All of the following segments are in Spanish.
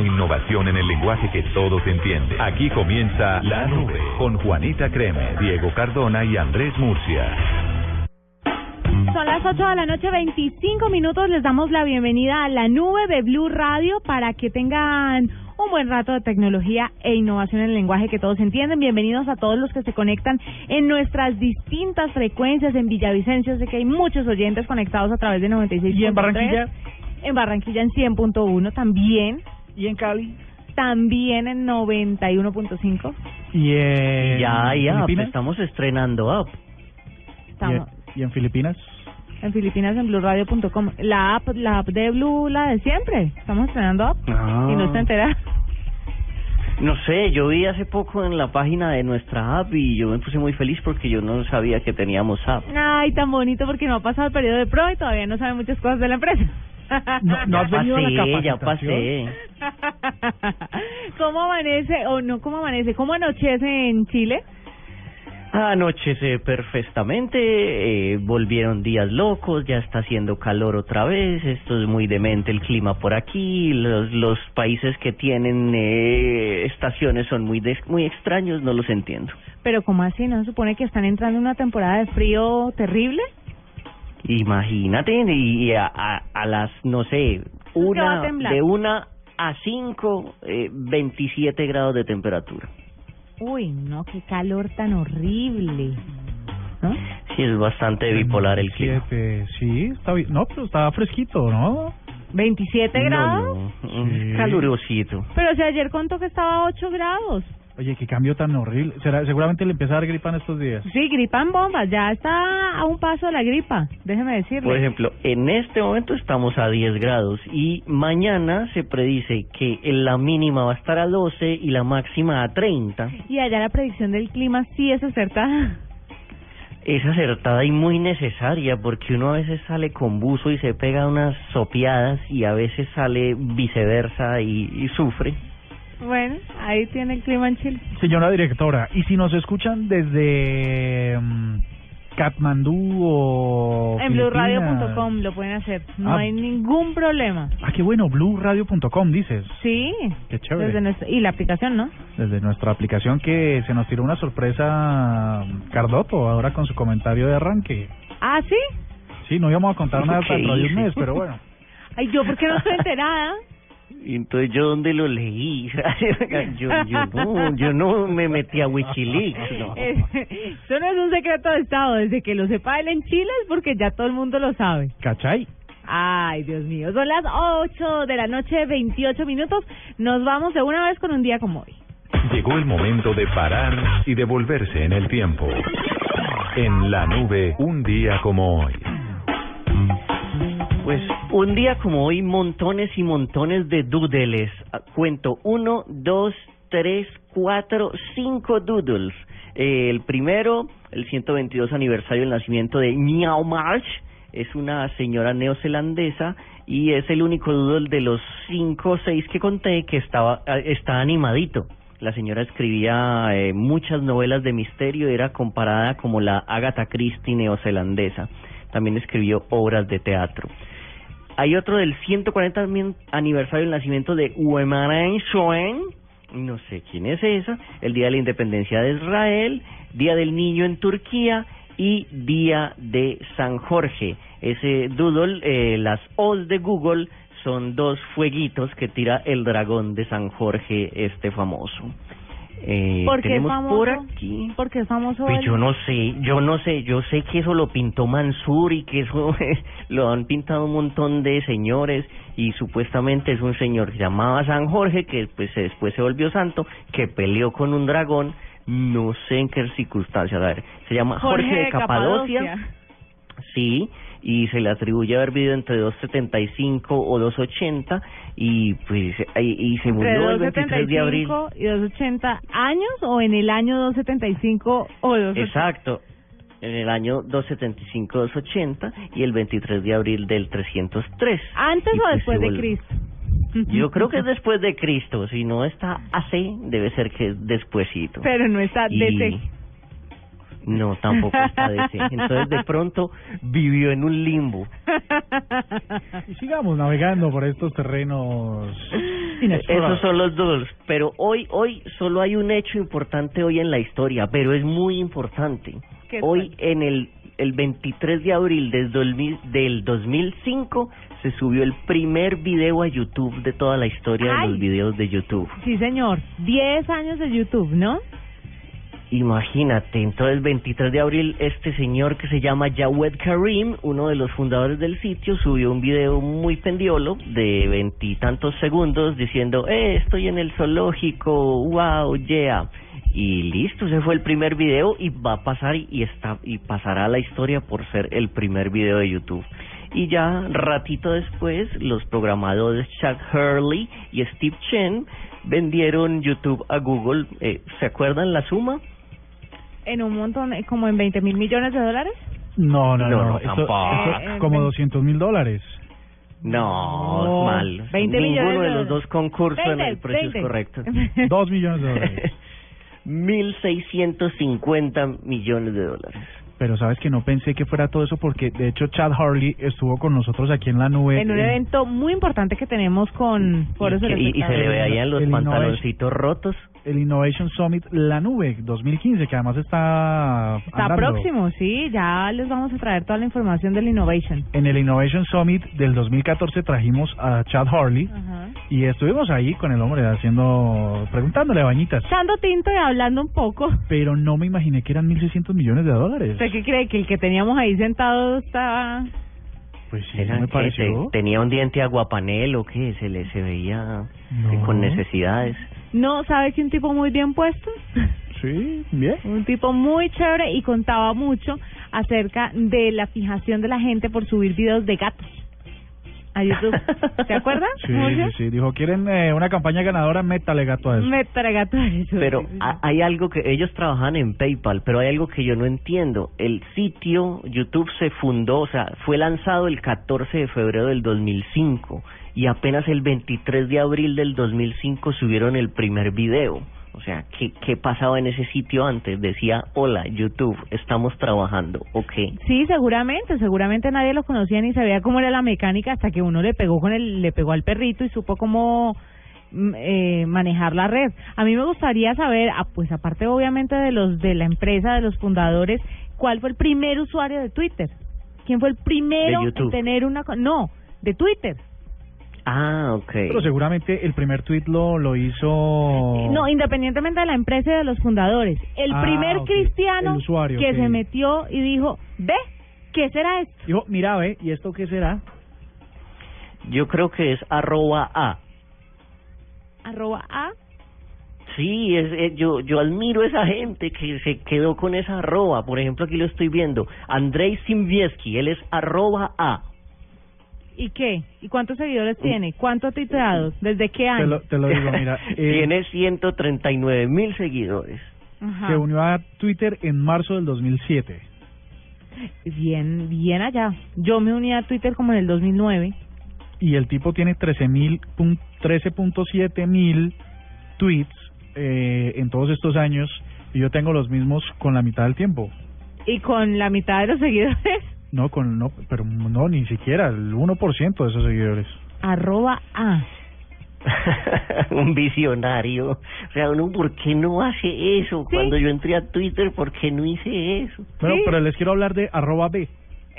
Innovación en el lenguaje que todos entienden. Aquí comienza La Nube con Juanita Creme, Diego Cardona y Andrés Murcia. Son las 8 de la noche, 25 minutos. Les damos la bienvenida a la nube de Blue Radio para que tengan un buen rato de tecnología e innovación en el lenguaje que todos entienden. Bienvenidos a todos los que se conectan en nuestras distintas frecuencias en Villavicencio. Sé que hay muchos oyentes conectados a través de 96. ¿Y en Barranquilla? En Barranquilla en 100.1 también. ¿Y en Cali? También en 91.5. ¿Y en Ya, ya, pues Filipinas? estamos estrenando app. Estamos ¿Y en Filipinas? en Filipinas en BlueRadio.com. La app, la app de Blue, la de siempre. Estamos estrenando app. Ah. Y no está entera. No sé, yo vi hace poco en la página de nuestra app y yo me puse muy feliz porque yo no sabía que teníamos app. Ay, tan bonito porque no ha pasado el periodo de prueba y todavía no sabe muchas cosas de la empresa. No, no has Ya venido a la pasé, ya capacitación. pasé. ¿Cómo amanece o no cómo amanece? ¿Cómo anochece en Chile? Anochece perfectamente, eh, volvieron días locos, ya está haciendo calor otra vez, esto es muy demente el clima por aquí, los, los países que tienen eh, estaciones son muy des- muy extraños, no los entiendo. Pero ¿cómo así? ¿No se supone que están entrando en una temporada de frío terrible? Imagínate, y a, a, a las, no sé, una, de una a cinco, eh, 27 grados de temperatura. Uy, no, qué calor tan horrible. ¿No? Sí, es bastante bipolar el clima. Siete, sí, está bien. No, pero está fresquito, ¿no? ¿27 grados? No, no, Sí. calurosito. Pero si ayer contó que estaba a 8 grados. Oye, qué cambio tan horrible. ¿Será, seguramente le empieza a dar gripa en estos días. Sí, gripa en bombas, ya está a un paso de la gripa, déjeme decirle. Por ejemplo, en este momento estamos a 10 grados y mañana se predice que la mínima va a estar a 12 y la máxima a 30. Y allá la predicción del clima sí es acertada. Es acertada y muy necesaria porque uno a veces sale con buzo y se pega unas sopeadas y a veces sale viceversa y, y sufre. Bueno, ahí tiene el clima en Chile. Señora directora, ¿y si nos escuchan desde mm, Katmandú o En blueradio.com lo pueden hacer, no Ah. hay ningún problema. Ah, qué bueno, blueradio.com dices. Sí, Qué chévere. desde nuestra, y la aplicación, ¿no? Desde nuestra aplicación que se nos tiró una sorpresa Cardoto ahora con su comentario de arranque. Ah, ¿sí? Sí, no íbamos a contar nada ¿Qué dentro de un mes, pero bueno. Ay, ¿yo por qué no estoy enterada? Y entonces yo dónde lo leí yo, yo no yo no me metí a WikiLeaks no. Eh, Eso no es un secreto de Estado, desde que lo sepa él en Chile es porque ya todo el mundo lo sabe. ¿Cachai? Ay, Dios mío, son las 8 de la noche, 28 minutos. Nos vamos de una vez con un día como hoy. Llegó el momento de parar y devolverse en el tiempo. En la nube, un día como hoy. Pues un día como hoy, montones y montones de doodles. Ah, Cuento uno, dos, tres, cuatro, cinco doodles. Eh, el primero, el 122 aniversario del nacimiento de Meow March, es una señora neozelandesa y es el único doodle de los cinco o seis que conté que estaba ah, está animadito. La señora escribía eh, muchas novelas de misterio, era comparada como la Agatha Christie neozelandesa. También escribió obras de teatro. Hay otro del 140 mi- aniversario del nacimiento de Uemaran Shoen, no sé quién es esa, el Día de la Independencia de Israel, Día del Niño en Turquía y Día de San Jorge. Ese doodle, eh, las O's de Google son dos fueguitos que tira el dragón de San Jorge, este famoso. Eh, ¿Por qué es tenemos famoso? por aquí. Porque es famoso Pues él. yo no sé, yo no sé, yo sé que eso lo pintó Mansur y que eso lo han pintado un montón de señores y supuestamente es un señor que se llamaba San Jorge que pues después se volvió santo, que peleó con un dragón, no sé en qué circunstancias, a ver, se llama Jorge, de Capadocia. Sí, y se le atribuye haber vivido entre 2.75 o 2.80 y pues y, y se murió el 23 de abril. y 280 años o en el año 275 o 280? Exacto, en el año 275-280 y el 23 de abril del 303. ¿Antes Y o pues después de Cristo? Yo creo que es después de Cristo, si no está AC, debe ser que es despuesito. Pero no está Y- DC. No, tampoco está DC. Entonces de pronto vivió en un limbo. Y sigamos navegando por estos terrenos Esos son los dos. Pero hoy, hoy solo hay un hecho importante hoy en la historia, pero es muy importante. ¿Qué Hoy en el, el 23 de abril del, 2000 del 2005 se subió el primer video a YouTube de toda la historia Ay. de los videos de YouTube. Sí, señor. 10 años de YouTube, ¿no? Imagínate, entonces 23 de abril este señor que se llama Jawed Karim, uno de los fundadores del sitio, subió un video muy pendiolo de veintitantos segundos diciendo, eh, estoy en el zoológico, wow, yeah. Y listo, ese fue el primer video y va a pasar y, está y pasará a la historia por ser el primer video de YouTube. Y ya ratito después, los programadores Chuck Hurley y Steve Chen vendieron YouTube a Google. Eh, ¿Se acuerdan la suma? En un montón, eh, como en 20 mil millones de dólares. No, no, No, no. no, esto- tampoco. esto Eh, como eh, 200 mil dólares. No, No, mal. 20 millones Ninguno de de los dólares. dos concursos en 20, el precio 20. es correcto. Dos millones de dólares. 1.650 millones de dólares. Pero sabes que no pensé que fuera todo eso porque de hecho Chad Harley estuvo con nosotros aquí en la nube. en un eh, evento muy importante que tenemos con Foros y, y- y se le Espectador. ve ahí en los El pantaloncitos rotos. el Innovation Summit La Nube 2015, que además está Está andando. próximo, sí, ya les vamos a traer toda la información del Innovation. En el Innovation Summit del 2014 trajimos a Chad Harley Ajá. y estuvimos ahí con el hombre haciendo, preguntándole a bañitas. Echando tinto y hablando un poco. Pero no me imaginé que eran 1.600 millones de dólares. ¿Usted qué cree? ¿Que el que teníamos ahí sentado estaba...? Pues sí, Era me pareció. te- tenía un diente aguapanel o qué, se le se veía eh, No. con necesidades. No, ¿sabe que un tipo muy bien puesto? Sí, bien. Un tipo muy chévere y contaba mucho acerca de la fijación de la gente por subir videos de gatos a YouTube. ¿Se acuerdan? Sí, sí, sí. Dijo, ¿quieren eh, una campaña ganadora? Métale gato a eso. Métale gato a eso. Pero ha- hay algo que ellos trabajan en PayPal, pero hay algo que yo no entiendo. El sitio YouTube se fundó, o sea, fue lanzado el 14 de febrero del 2005 y apenas el 23 de abril del 2005 subieron el primer video. O sea, ¿qué, qué pasaba en ese sitio antes? Decía, hola, YouTube, estamos trabajando, ok. Sí, seguramente, seguramente nadie lo conocía ni sabía cómo era la mecánica hasta que uno le pegó con el, le pegó al perrito y supo cómo mm, eh, manejar la red. A mí me gustaría saber, ah, pues aparte obviamente de los de la empresa, de los fundadores, ¿cuál fue el primer usuario de Twitter? ¿Quién fue el primero en tener una, no, de Twitter? Ah, ok. Pero seguramente el primer tweet lo, lo hizo... No, independientemente de la empresa y de los fundadores, el Ah, primer cristiano El usuario, que se metió y dijo, ve, ¿qué será esto? Dijo, mira, ve, ¿y esto qué será? Yo creo que es arroba A. Arroba A. Sí, es, es- yo yo admiro a esa gente que se quedó con esa arroba. Por ejemplo, aquí lo estoy viendo. Andrei Simbieski, él es arroba A. ¿Y qué? ¿Y cuántos seguidores tiene? ¿Cuánto ha tuiteado? ¿Desde qué año? Te lo, te lo digo, mira. eh, Tiene 139 mil seguidores. Ajá. Se unió a Twitter en marzo del 2007. Bien, bien allá. Yo me uní a Twitter como en el 2009. Y el tipo tiene 13.000 pun- 13.7 mil tweets eh, en todos estos años. Y yo tengo los mismos con la mitad del tiempo. Y con la mitad de los seguidores, No, con no, pero no, ni siquiera el 1% de esos seguidores. arroba A. Un visionario. O sea, uno, ¿por qué no hace eso? Sí. Cuando yo entré a Twitter, ¿por qué no hice eso? Bueno, Sí. pero les quiero hablar de arroba B.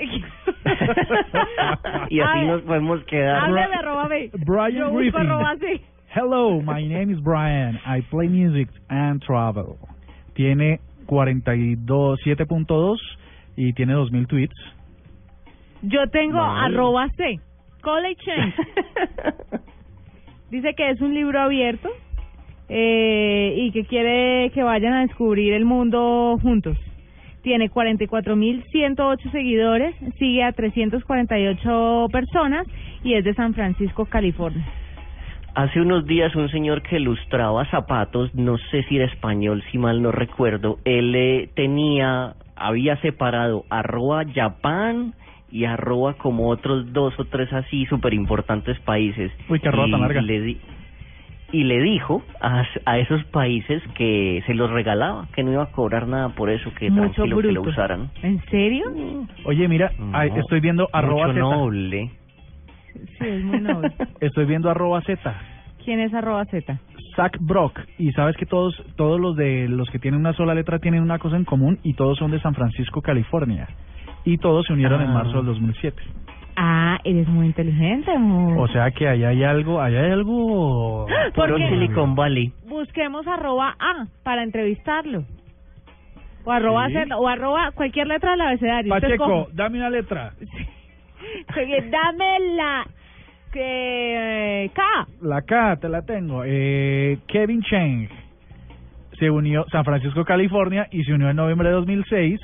y así nos podemos quedar. Hábleme arroba B. Brian Yo Griffin. arroba C. Hello, my name is Brian. I play music and travel. Tiene 42, 7.2 y tiene 2.000 tweets. Yo tengo Mal. arroba C. College Change. Dice que es un libro abierto eh, y que quiere que vayan a descubrir el mundo juntos. tiene 44.108 seguidores, sigue a 348 personas y es de San Francisco, California. Hace unos días un señor que ilustraba zapatos, no sé si era español, si mal no recuerdo, él eh, tenía, había separado arroba Japan y arroba como otros dos o tres así súper importantes países. Uy, qué arroba y tan larga. Le di- y le dijo a, a esos países que se los regalaba, que no iba a cobrar nada por eso, que Mucho tranquilo que lo usaran. ¿En serio? Oye, mira, No, estoy viendo arroba mucho Z. noble. Sí, es muy noble. Estoy viendo arroba Z. ¿Quién es arroba Z? Zach Brock. Y sabes que todos todos los de los que tienen una sola letra tienen una cosa en común y todos son de San Francisco, California. Y todos se unieron en Ah. marzo del 2007. Ah, eres muy inteligente, amor. O sea que ahí hay algo, ahí hay algo... ¿Por? Silicon Valley. Busquemos arroba A para entrevistarlo. O arroba Sí. Z, o arroba cualquier letra del abecedario. Pacheco, dame una letra. Dame la que eh, K. La K, te la tengo. Eh, Kevin Cheng se unió San Francisco, California y se unió en noviembre de 2006.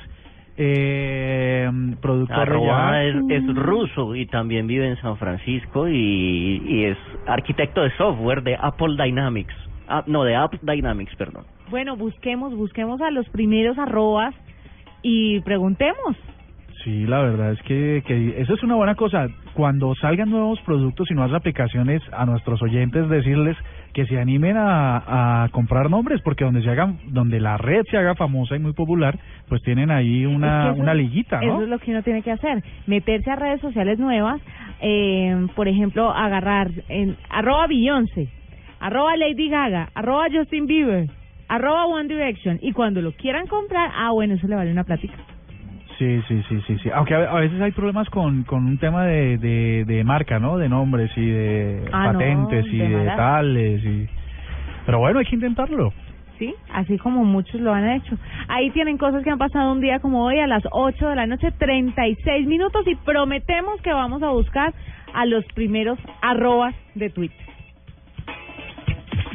Eh, productor de Arroba ya- es, es ruso y también vive en San Francisco y, y es arquitecto de software de Apple Dynamics. Ah, no, de App Dynamics, perdón. Bueno, busquemos, busquemos a los primeros arrobas y preguntemos. Sí, la verdad es que, que eso es una buena cosa. Cuando salgan nuevos productos y nuevas aplicaciones, a nuestros oyentes decirles que se animen a, a comprar nombres, porque donde se hagan, donde la red se haga famosa y muy popular, pues tienen ahí una, Es que eso- una liguita, ¿no? Eso es lo que uno tiene que hacer, meterse a redes sociales nuevas, eh, por ejemplo, agarrar en arroba Beyoncé, arroba Lady Gaga, arroba Justin Bieber, arroba One Direction, y cuando lo quieran comprar, ah, bueno, eso le vale una plática. Sí, sí, sí, sí, sí. Aunque a, a veces hay problemas con, con un tema de, de, de marca, ¿no? De nombres y de Ah, no, patentes y de tales y... Pero bueno, hay que intentarlo. ¿sí? Así como muchos lo han hecho. Ahí tienen cosas que han pasado un día como hoy a las 8 de la noche, 36 minutos y prometemos que vamos a buscar a los primeros arrobas de Twitter.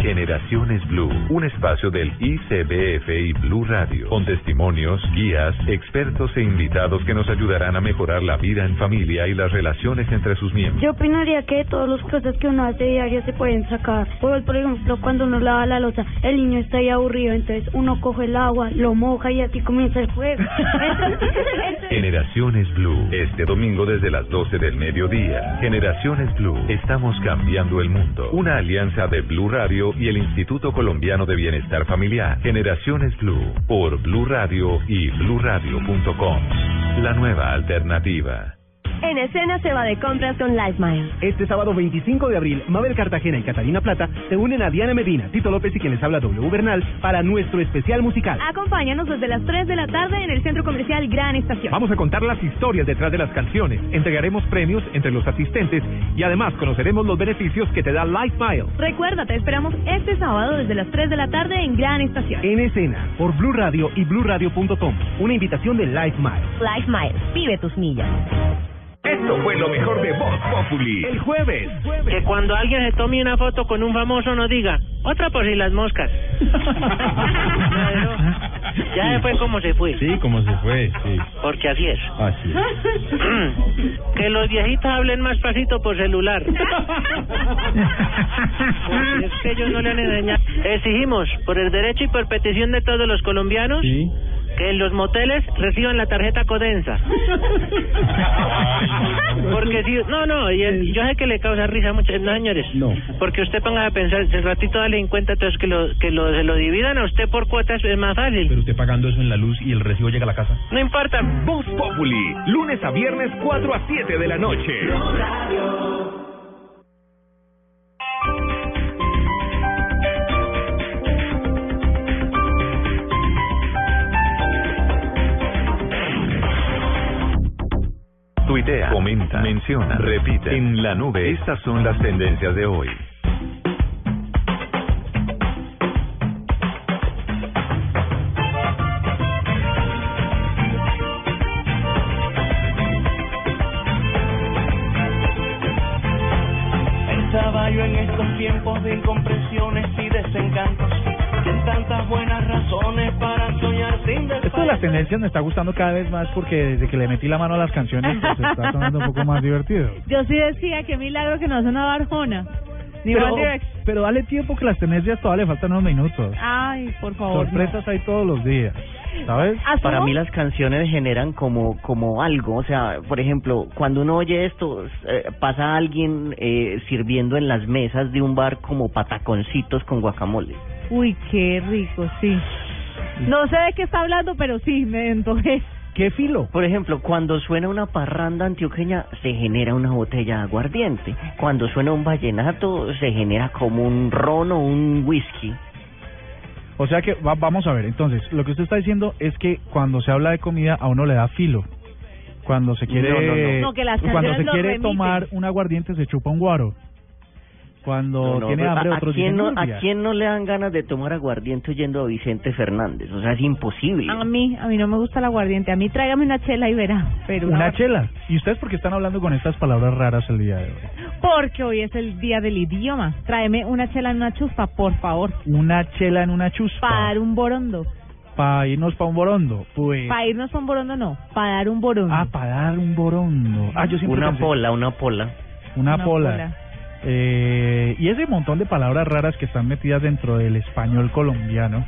Generaciones Blue, un espacio del ICBF y Blue Radio, con testimonios, guías, expertos e invitados que nos ayudarán a mejorar la vida en familia y las relaciones entre sus miembros. Yo opinaría que todas las cosas que uno hace diario se pueden sacar. Por, por ejemplo, cuando uno lava la losa, el niño está ahí aburrido, entonces uno coge el agua, lo moja y así comienza el juego. Entonces, entonces- Generaciones Blue, este domingo desde las 12 del mediodía. Generaciones Blue, estamos cambiando el mundo. Una alianza de Blue Radio y el Instituto Colombiano de Bienestar Familiar. Generaciones Blue, por Blue Radio y bluradio.com. La nueva alternativa. En escena se va de compras con LifeMile. Este sábado 25 de abril, Mabel Cartagena y Catalina Plata se unen a Diana Medina, Tito López y quien les habla W Bernal para nuestro especial musical. Acompáñanos desde las 3 de la tarde en el Centro Comercial Gran Estación. Vamos a contar las historias detrás de las canciones, entregaremos premios entre los asistentes y además conoceremos los beneficios que te da LifeMile. Recuerda, te esperamos este sábado desde las 3 de la tarde en Gran Estación. En escena, por Blue Radio y BlueRadio.com. Una invitación de LifeMile. LifeMile, vive tus millas. Esto fue lo mejor de Voz Populi. El jueves. Que cuando alguien se tome una foto con un famoso no diga, otra por si las moscas. Claro. Ya se fue como se fue. Sí, como se fue, sí. Porque así es. Así es. que los viejitos hablen más pasito por celular. Porque es que ellos no le han enseñado. Exigimos, por el derecho y por petición de todos los colombianos, Sí. Que en los moteles reciban la tarjeta Codensa. Porque si, no, no, y el- yo sé que le causa risa a muchos, no señores. No. Porque usted ponga a pensar, si el ratito dale en cuenta entonces que lo que lo, se lo dividan a usted por cuotas es más fácil. Pero usted pagando eso en la luz y el recibo llega a la casa. No importa. Voz Populi, lunes a viernes 4 a 7 de la noche. Comenta, menciona, repite. En la nube, estas son las tendencias de hoy. Me está gustando cada vez más porque desde que le metí la mano a las canciones pues, se está sonando un poco más divertido. Yo sí decía que milagro que no sonaba Arjona. Ni Pero, pero dale tiempo que las tendencias todavía le faltan unos minutos. Ay, por favor. Sorpresas hay todos los días, ¿sabes? Para mí las canciones generan como como algo, o sea, por ejemplo, cuando uno oye esto, eh, pasa alguien eh, sirviendo en las mesas de un bar como pataconcitos con guacamole. Uy, qué rico, sí. No sé de qué está hablando, pero sí, me antojé. ¿Qué filo? Por ejemplo, cuando suena una parranda antioqueña, se genera una botella de aguardiente. Cuando suena un vallenato, se genera como un ron o un whisky. O sea que va- vamos a ver, entonces, lo que usted está diciendo es que cuando se habla de comida a uno le da filo. Cuando se quiere No, no, no. No, que las cuando canciones se lo quiere remiten. tomar un aguardiente se chupa un guaro. Cuando No, no, tiene ¿a- hambre ¿a, otros quién dicen no, ¿A quién no le dan ganas de tomar aguardiente oyendo a Vicente Fernández? O sea, es imposible. A mí, a mí no me gusta el aguardiente. A mí tráigame una chela y verá. Pero Una chela. ¿Y ustedes por qué están hablando con estas palabras raras el día de hoy? Porque hoy es el día del idioma. Tráeme una chela en una chuspa, por favor. Una chela en una chuspa. Para dar un borondo. Para irnos para un borondo. Pues. Para irnos a un borondo, no. Para dar un borondo. Ah, para dar un borondo. Ah, yo siempre Una pensé- pola, una pola. Una, Una pola. pola. Eh, y ese montón de palabras raras que están metidas dentro del español colombiano.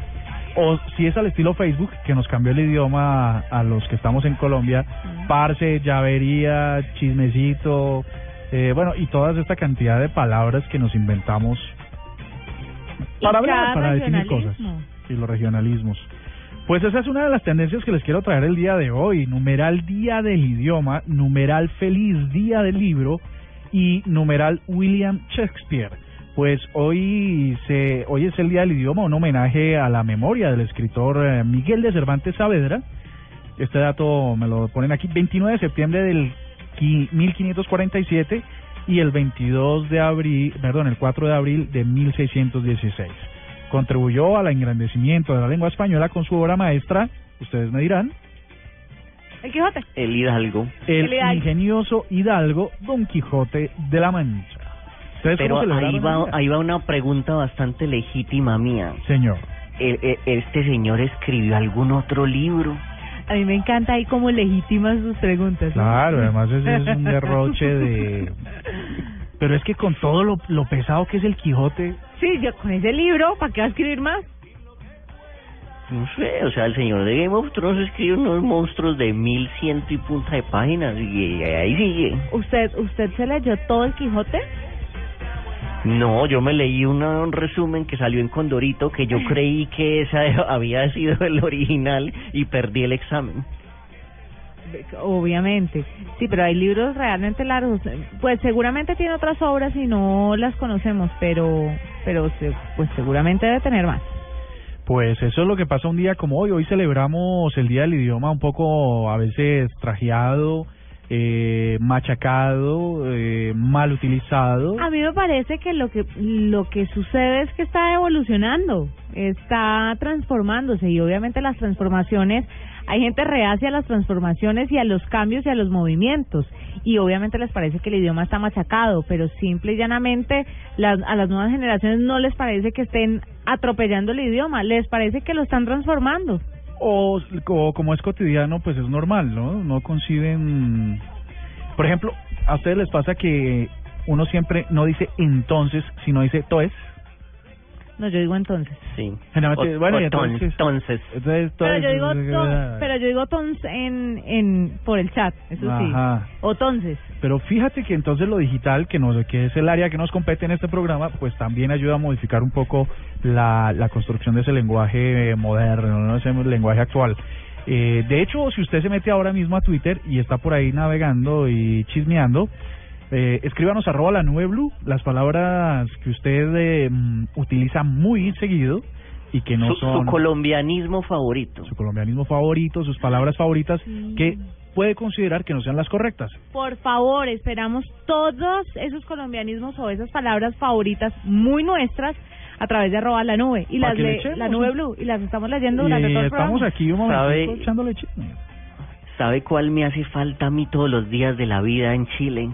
O si es al estilo Facebook, que nos cambió el idioma a, a los que estamos en Colombia. Parce, llavería, chismecito. eh, bueno, y toda esta cantidad de palabras que nos inventamos para hablar, para definir cosas. Y los regionalismos. Pues esa es una de las tendencias que les quiero traer el día de hoy. Numeral Día del Idioma, numeral Feliz Día del Libro y numeral William Shakespeare. Pues hoy se hoy es el Día del Idioma, un homenaje a la memoria del escritor eh, Miguel de Cervantes Saavedra. Este dato me lo ponen aquí, 29 de septiembre del qui- 1547 y el 22 de abril, perdón, el 4 de abril de 1616. Contribuyó al engrandecimiento de la lengua española con su obra maestra, ustedes me dirán, El Quijote. El Hidalgo. el El Hidalgo. ingenioso Hidalgo Don Quijote de la Mancha. ¿Ustedes Pero ahí va, día? ahí va una pregunta bastante legítima mía. Señor. ¿E- e- ¿Este señor escribió algún otro libro? A mí me encanta ahí como legítimas sus preguntas. Claro, además ese es un derroche de... Pero es que con todo lo, lo pesado que es el Quijote, Sí, yo con ese libro, ¿para qué va a escribir más? No sé, o sea, el señor de Game of Thrones escribe unos monstruos de mil ciento y punta de páginas y ahí sigue. ¿Usted usted se leyó todo el Quijote? No, yo me leí una- un resumen que salió en Condorito que yo creí que esa había sido el original y perdí el examen. Obviamente. Sí, pero hay libros realmente largos. Pues seguramente tiene otras obras y no las conocemos, pero pero pues seguramente debe tener más. Pues eso es lo que pasa un día como hoy. Hoy celebramos el Día del Idioma un poco a veces trajeado, eh, machacado, eh, mal utilizado. A mí me parece que lo que lo que sucede es que está evolucionando, está transformándose y obviamente las transformaciones hay gente reacia a las transformaciones y a los cambios y a los movimientos y obviamente les parece que el idioma está machacado, pero simple y llanamente las, a las nuevas generaciones no les parece que estén atropellando el idioma, les parece que lo están transformando. O, o como es cotidiano, pues es normal, ¿no? No conciben... Por ejemplo, a ustedes les pasa que uno siempre no dice entonces, sino dice toes. No, yo digo entonces. Sí. Generalmente, O- bueno, o y entonces, entonces. entonces, Pero yo digo eh, ton, pero yo digo tons en en por el chat, eso sí. Ajá. O entonces. Pero fíjate que entonces lo digital, que nos que es el área que nos compete en este programa, pues también ayuda a modificar un poco la, la construcción de ese lenguaje moderno, ¿no? ese lenguaje actual. Eh, de hecho, si usted se mete ahora mismo a Twitter y está por ahí navegando y chismeando, eh, escríbanos arroba la nube blue, las palabras que usted eh, mm, utiliza muy seguido y que no su, son su colombianismo favorito. su colombianismo favorito, sus palabras favoritas, que puede considerar que no sean las correctas. Por favor, esperamos todos esos colombianismos o esas palabras favoritas muy nuestras a través de arroba la nube y las le le- la nube blue y las estamos leyendo durante todo el estamos programa. aquí un momento ¿Sabe? echándole chisme. ¿Sabe cuál me hace falta a mí todos los días de la vida en Chile?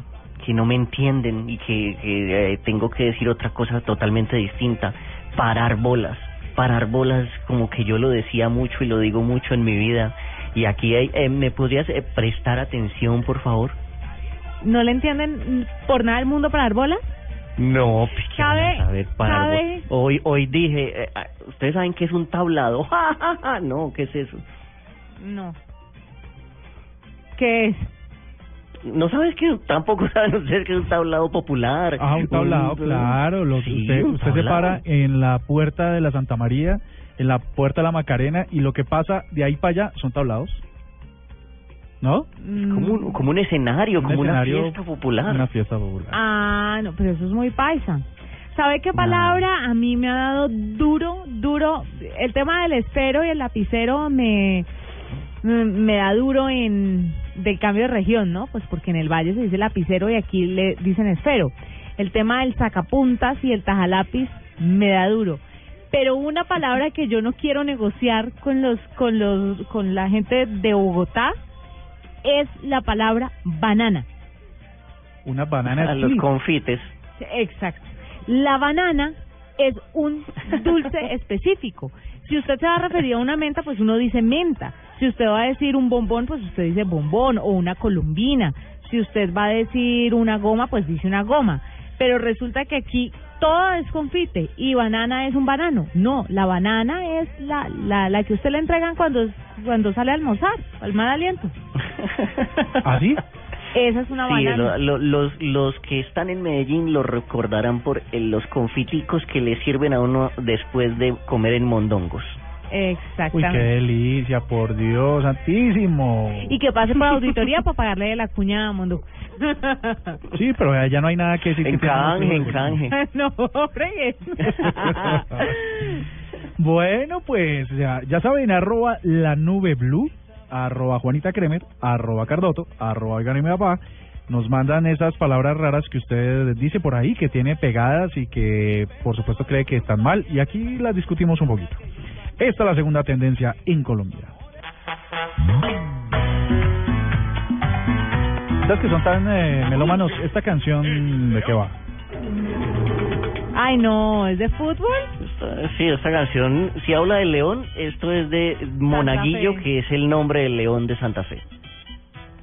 Que no me entienden y que, que, eh, tengo que decir otra cosa totalmente distinta. Parar bolas. Parar bolas como que yo lo decía mucho y lo digo mucho en mi vida. Y aquí eh, ¿me podrías eh, prestar atención, por favor? ¿No le entienden por nada del mundo para dar bolas? No, pues ¿qué van a ¿Sabe- saber parar sabe? Hoy, hoy dije, eh, ah, ¿ustedes saben qué es un tablado? ¡Ja, ja, ja! no, ¿qué es eso? No. ¿Qué es? ¿No sabes que tampoco saben ustedes que es un tablado popular? Ah, un tablado, Un- claro. Los, Sí, usted un usted se para en la puerta de la Santa María, en la puerta de la Macarena, y lo que pasa de ahí para allá son tablados. ¿No? Como un, como un escenario, como una escenario, fiesta popular. Una fiesta popular. Ah, no, pero eso es muy paisa. ¿Sabe qué palabra a mí me ha dado duro, duro? El tema del esfero y el lapicero me, me me da duro en del cambio de región, ¿no? Pues porque en el valle se dice lapicero y aquí le dicen esfero. El tema del sacapuntas y el tajalápiz me da duro. Pero una palabra que yo no quiero negociar con los con los con la gente de Bogotá es la palabra banana. Una banana A los confites. Exacto. La banana es un dulce específico. Si usted se va a referir a una menta, pues uno dice menta. Si usted va a decir un bombón, pues usted dice bombón o una columbina. Si usted va a decir una goma, pues dice una goma. Pero resulta que aquí todo es confite y banana es un banano. No, la banana es la, la, la que usted le entregan cuando, cuando sale a almorzar, al mal aliento. ¿Así? Esa es una Sí, banana. lo- lo- los, los que están en Medellín lo recordarán por eh, los confiticos que le sirven a uno después de comer en mondongos. Uy, qué Exactamente. delicia, por Dios, santísimo. Y que pase por auditoría para pagarle la cuña a. Sí, pero ya no hay nada que decir. En que canje, en canje. no, fregues. Bueno, pues ya, ya saben, arroba la nube blue, arroba Juanita Kremer, arroba Cardoto, arroba Oigan y mi papá. Nos mandan esas palabras raras que usted dice por ahí, que tiene pegadas y que por supuesto cree que están mal. Y aquí las discutimos un poquito. Esta es la segunda tendencia en Colombia. ¿Sabes que son tan eh, melómanos? ¿Esta canción de qué va? Ay, no, ¿es de fútbol? Esta- Sí, esta canción, si habla de león, esto es de Monaguillo, Fe. que es el nombre del león de Santa Fe.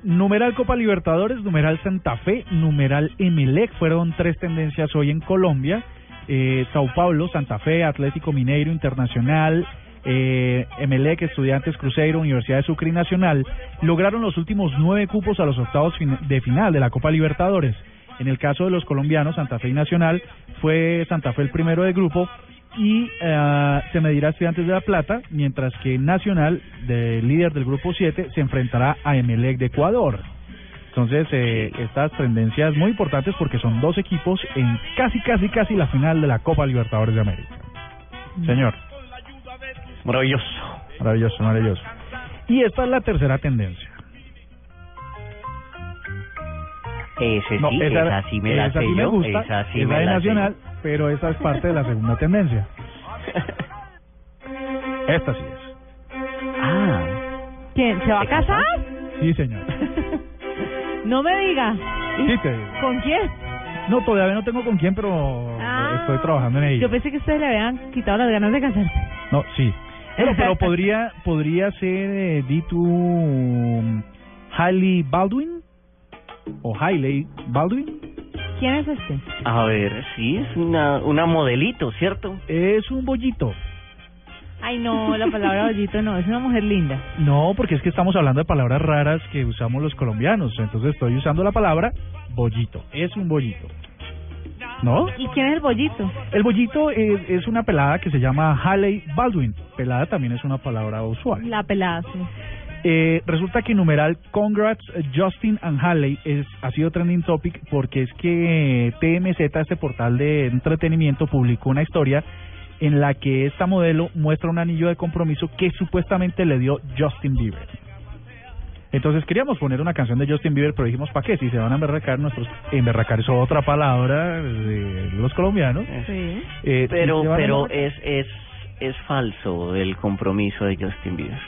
Numeral Copa Libertadores, numeral Santa Fe, numeral Emelec. Fueron tres tendencias hoy en Colombia. Eh, Sao Paulo, Santa Fe, Atlético Mineiro Internacional, eh, Emelec, Estudiantes Cruzeiro, Universidad de Sucre y Nacional lograron los últimos nueve cupos a los octavos de final de la Copa Libertadores. En el caso de los colombianos, Santa Fe y Nacional, fue Santa Fe el primero de grupo y eh, se medirá Estudiantes de La Plata, mientras que Nacional, de líder del grupo 7, se enfrentará a Emelec de Ecuador. Entonces, eh, estas tendencias muy importantes porque son dos equipos en casi, casi, casi la final de la Copa Libertadores de América. Señor, Maravilloso. maravilloso, maravilloso. Y esta es la tercera tendencia. Ese No, sí, esa, esa, sí me la esa sé sí me gusta, esa sí esa me de la Nacional, pero esa es parte de la segunda tendencia. Esta sí es. Ah, ¿Quién? ¿Se va a casar? Sí, señor. No me diga. ¿Y Sí, te digo. ¿Con quién? No, todavía no tengo con quién, pero Ah. estoy trabajando en ello. Yo pensé que ustedes le habían quitado las ganas de casarse. No, sí. Pero, pero podría podría ser eh, Ditu um, Hailey Baldwin o Hailey Baldwin. ¿Quién es este? a ver, sí, es una, una modelito, ¿cierto? Es un bollito. Ay, no, la palabra bollito no, es una mujer linda. No, porque es que estamos hablando de palabras raras que usamos los colombianos. Entonces estoy usando la palabra bollito. Es un bollito. ¿No? ¿Y quién es el bollito? El bollito es, es una pelada que se llama Hailey Baldwin. Pelada también es una palabra usual. La pelada, sí. Eh, resulta que numeral Congrats Justin and Haley es, ha sido trending topic porque es que TMZ, este portal de entretenimiento, publicó una historia en la que esta modelo muestra un anillo de compromiso que supuestamente le dio Justin Bieber. Entonces queríamos poner una canción de Justin Bieber, pero dijimos, ¿para qué? Si se van a emberracar nuestros... Emberracar es otra palabra de los colombianos. Sí. Eh, Pero, si pero es, es, es falso el compromiso de Justin Bieber.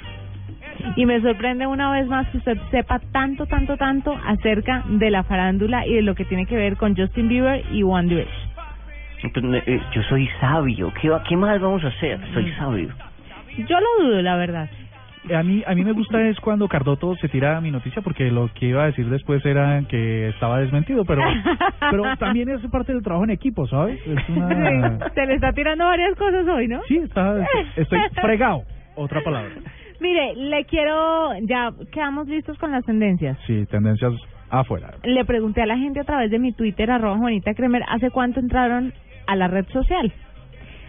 Y me sorprende una vez más que usted sepa tanto, tanto, tanto acerca de la farándula y de lo que tiene que ver con Justin Bieber y One Direction. Eh, Yo soy sabio. ¿Qué, ¿Qué más vamos a hacer? Soy sabio. Yo lo dudo, la verdad. A mí, a mí me gusta es cuando Cardoto se tira mi noticia porque lo que iba a decir después era que estaba desmentido, pero pero también es parte del trabajo en equipo, ¿sabes? Es una... Sí, se le está tirando varias cosas hoy, ¿no? Sí, está, estoy fregado, otra palabra. Mire, le quiero, ya quedamos listos con las tendencias. Sí, tendencias afuera. Le pregunté a la gente a través de mi Twitter, arroba Juanita Kremer, ¿hace cuánto entraron a la red social?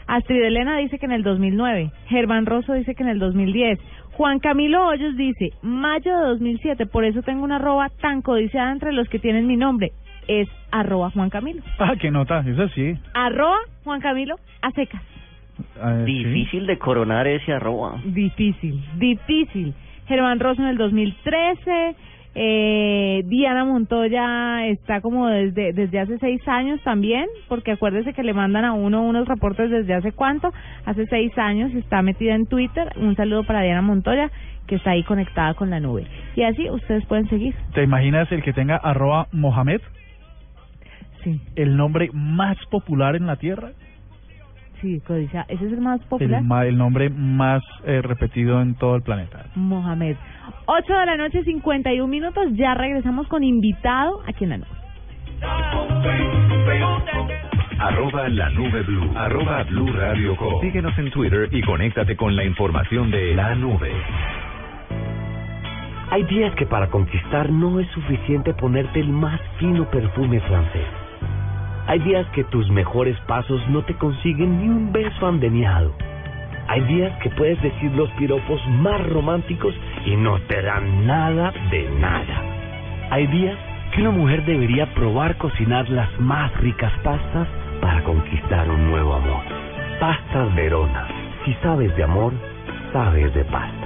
Astrid Elena dice que en el 2009, Germán Rosso dice que en el 2010, Juan Camilo Hoyos dice, mayo de 2007, por eso tengo una arroba tan codiciada entre los que tienen mi nombre, es arroba Juan Camilo. Ah, qué nota, eso sí. Arroba Juan Camilo a secas. Ah, sí. Difícil de coronar ese arroba. Difícil, difícil. Germán Rosso en el 2013, eh, Diana Montoya está como desde desde hace seis años también, porque acuérdese que le mandan a uno unos reportes desde hace cuánto, hace seis años está metida en Twitter. Un saludo para Diana Montoya que está ahí conectada con la nube. Y así ustedes pueden seguir. ¿Te imaginas el que tenga arroba Mohamed? Sí. El nombre más popular en la tierra. Sí, codicia. Ese es el más popular. el nombre más eh, repetido en todo el planeta. Mohamed. 8 de la noche, 51 minutos. Ya regresamos con invitado aquí en la nube. Arroba la nube blue. Arroba blue radio com. Síguenos en Twitter y conéctate con la información de la nube. Hay días que para conquistar no es suficiente ponerte el más fino perfume francés. Hay días que tus mejores pasos no te consiguen ni un beso andeneado. Hay días que puedes decir los piropos más románticos y no te dan nada de nada. Hay días que una mujer debería probar cocinar las más ricas pastas para conquistar un nuevo amor. Pastas Verona. Si sabes de amor, sabes de pasta.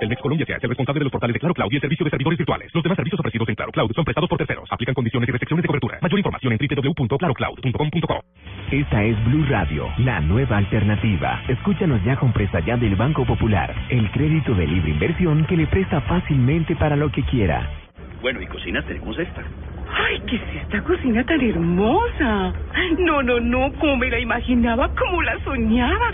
El Mex Colombia se hace el responsable de los portales de Claro Cloud y el servicio de servidores virtuales. Los demás servicios ofrecidos en Claro Cloud son prestados por terceros. Aplican condiciones y restricciones de cobertura. Mayor información en www.clarocloud.com.co. Esta es Blue Radio, la nueva alternativa. Escúchanos ya con presta ya del Banco Popular, el crédito de libre inversión que le presta fácilmente para lo que quiera. Bueno, y cocinas tenemos esta. Ay, ¿qué es esta cocina tan hermosa? No, no, no, como me la imaginaba, como la soñaba.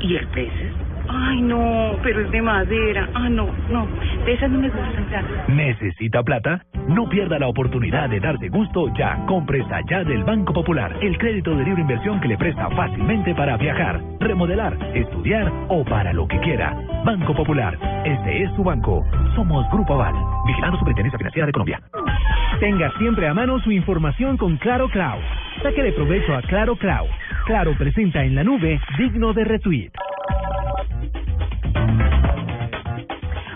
¿Y el precio? Ay, no, pero es de madera. Ah, no, no, de esas no me gustan, gracias. ¿Necesita plata? No pierda la oportunidad de darse gusto ya. Compre ya del Banco Popular, el crédito de libre inversión que le presta fácilmente para viajar, remodelar, estudiar o para lo que quiera. Banco Popular, este es su banco. Somos Grupo Aval, vigilando Superintendencia Financiera de Colombia. Tenga siempre a mano su información con Claro Cloud. Sáquele provecho a Claro Cloud. Claro presenta en la nube digno de retweet.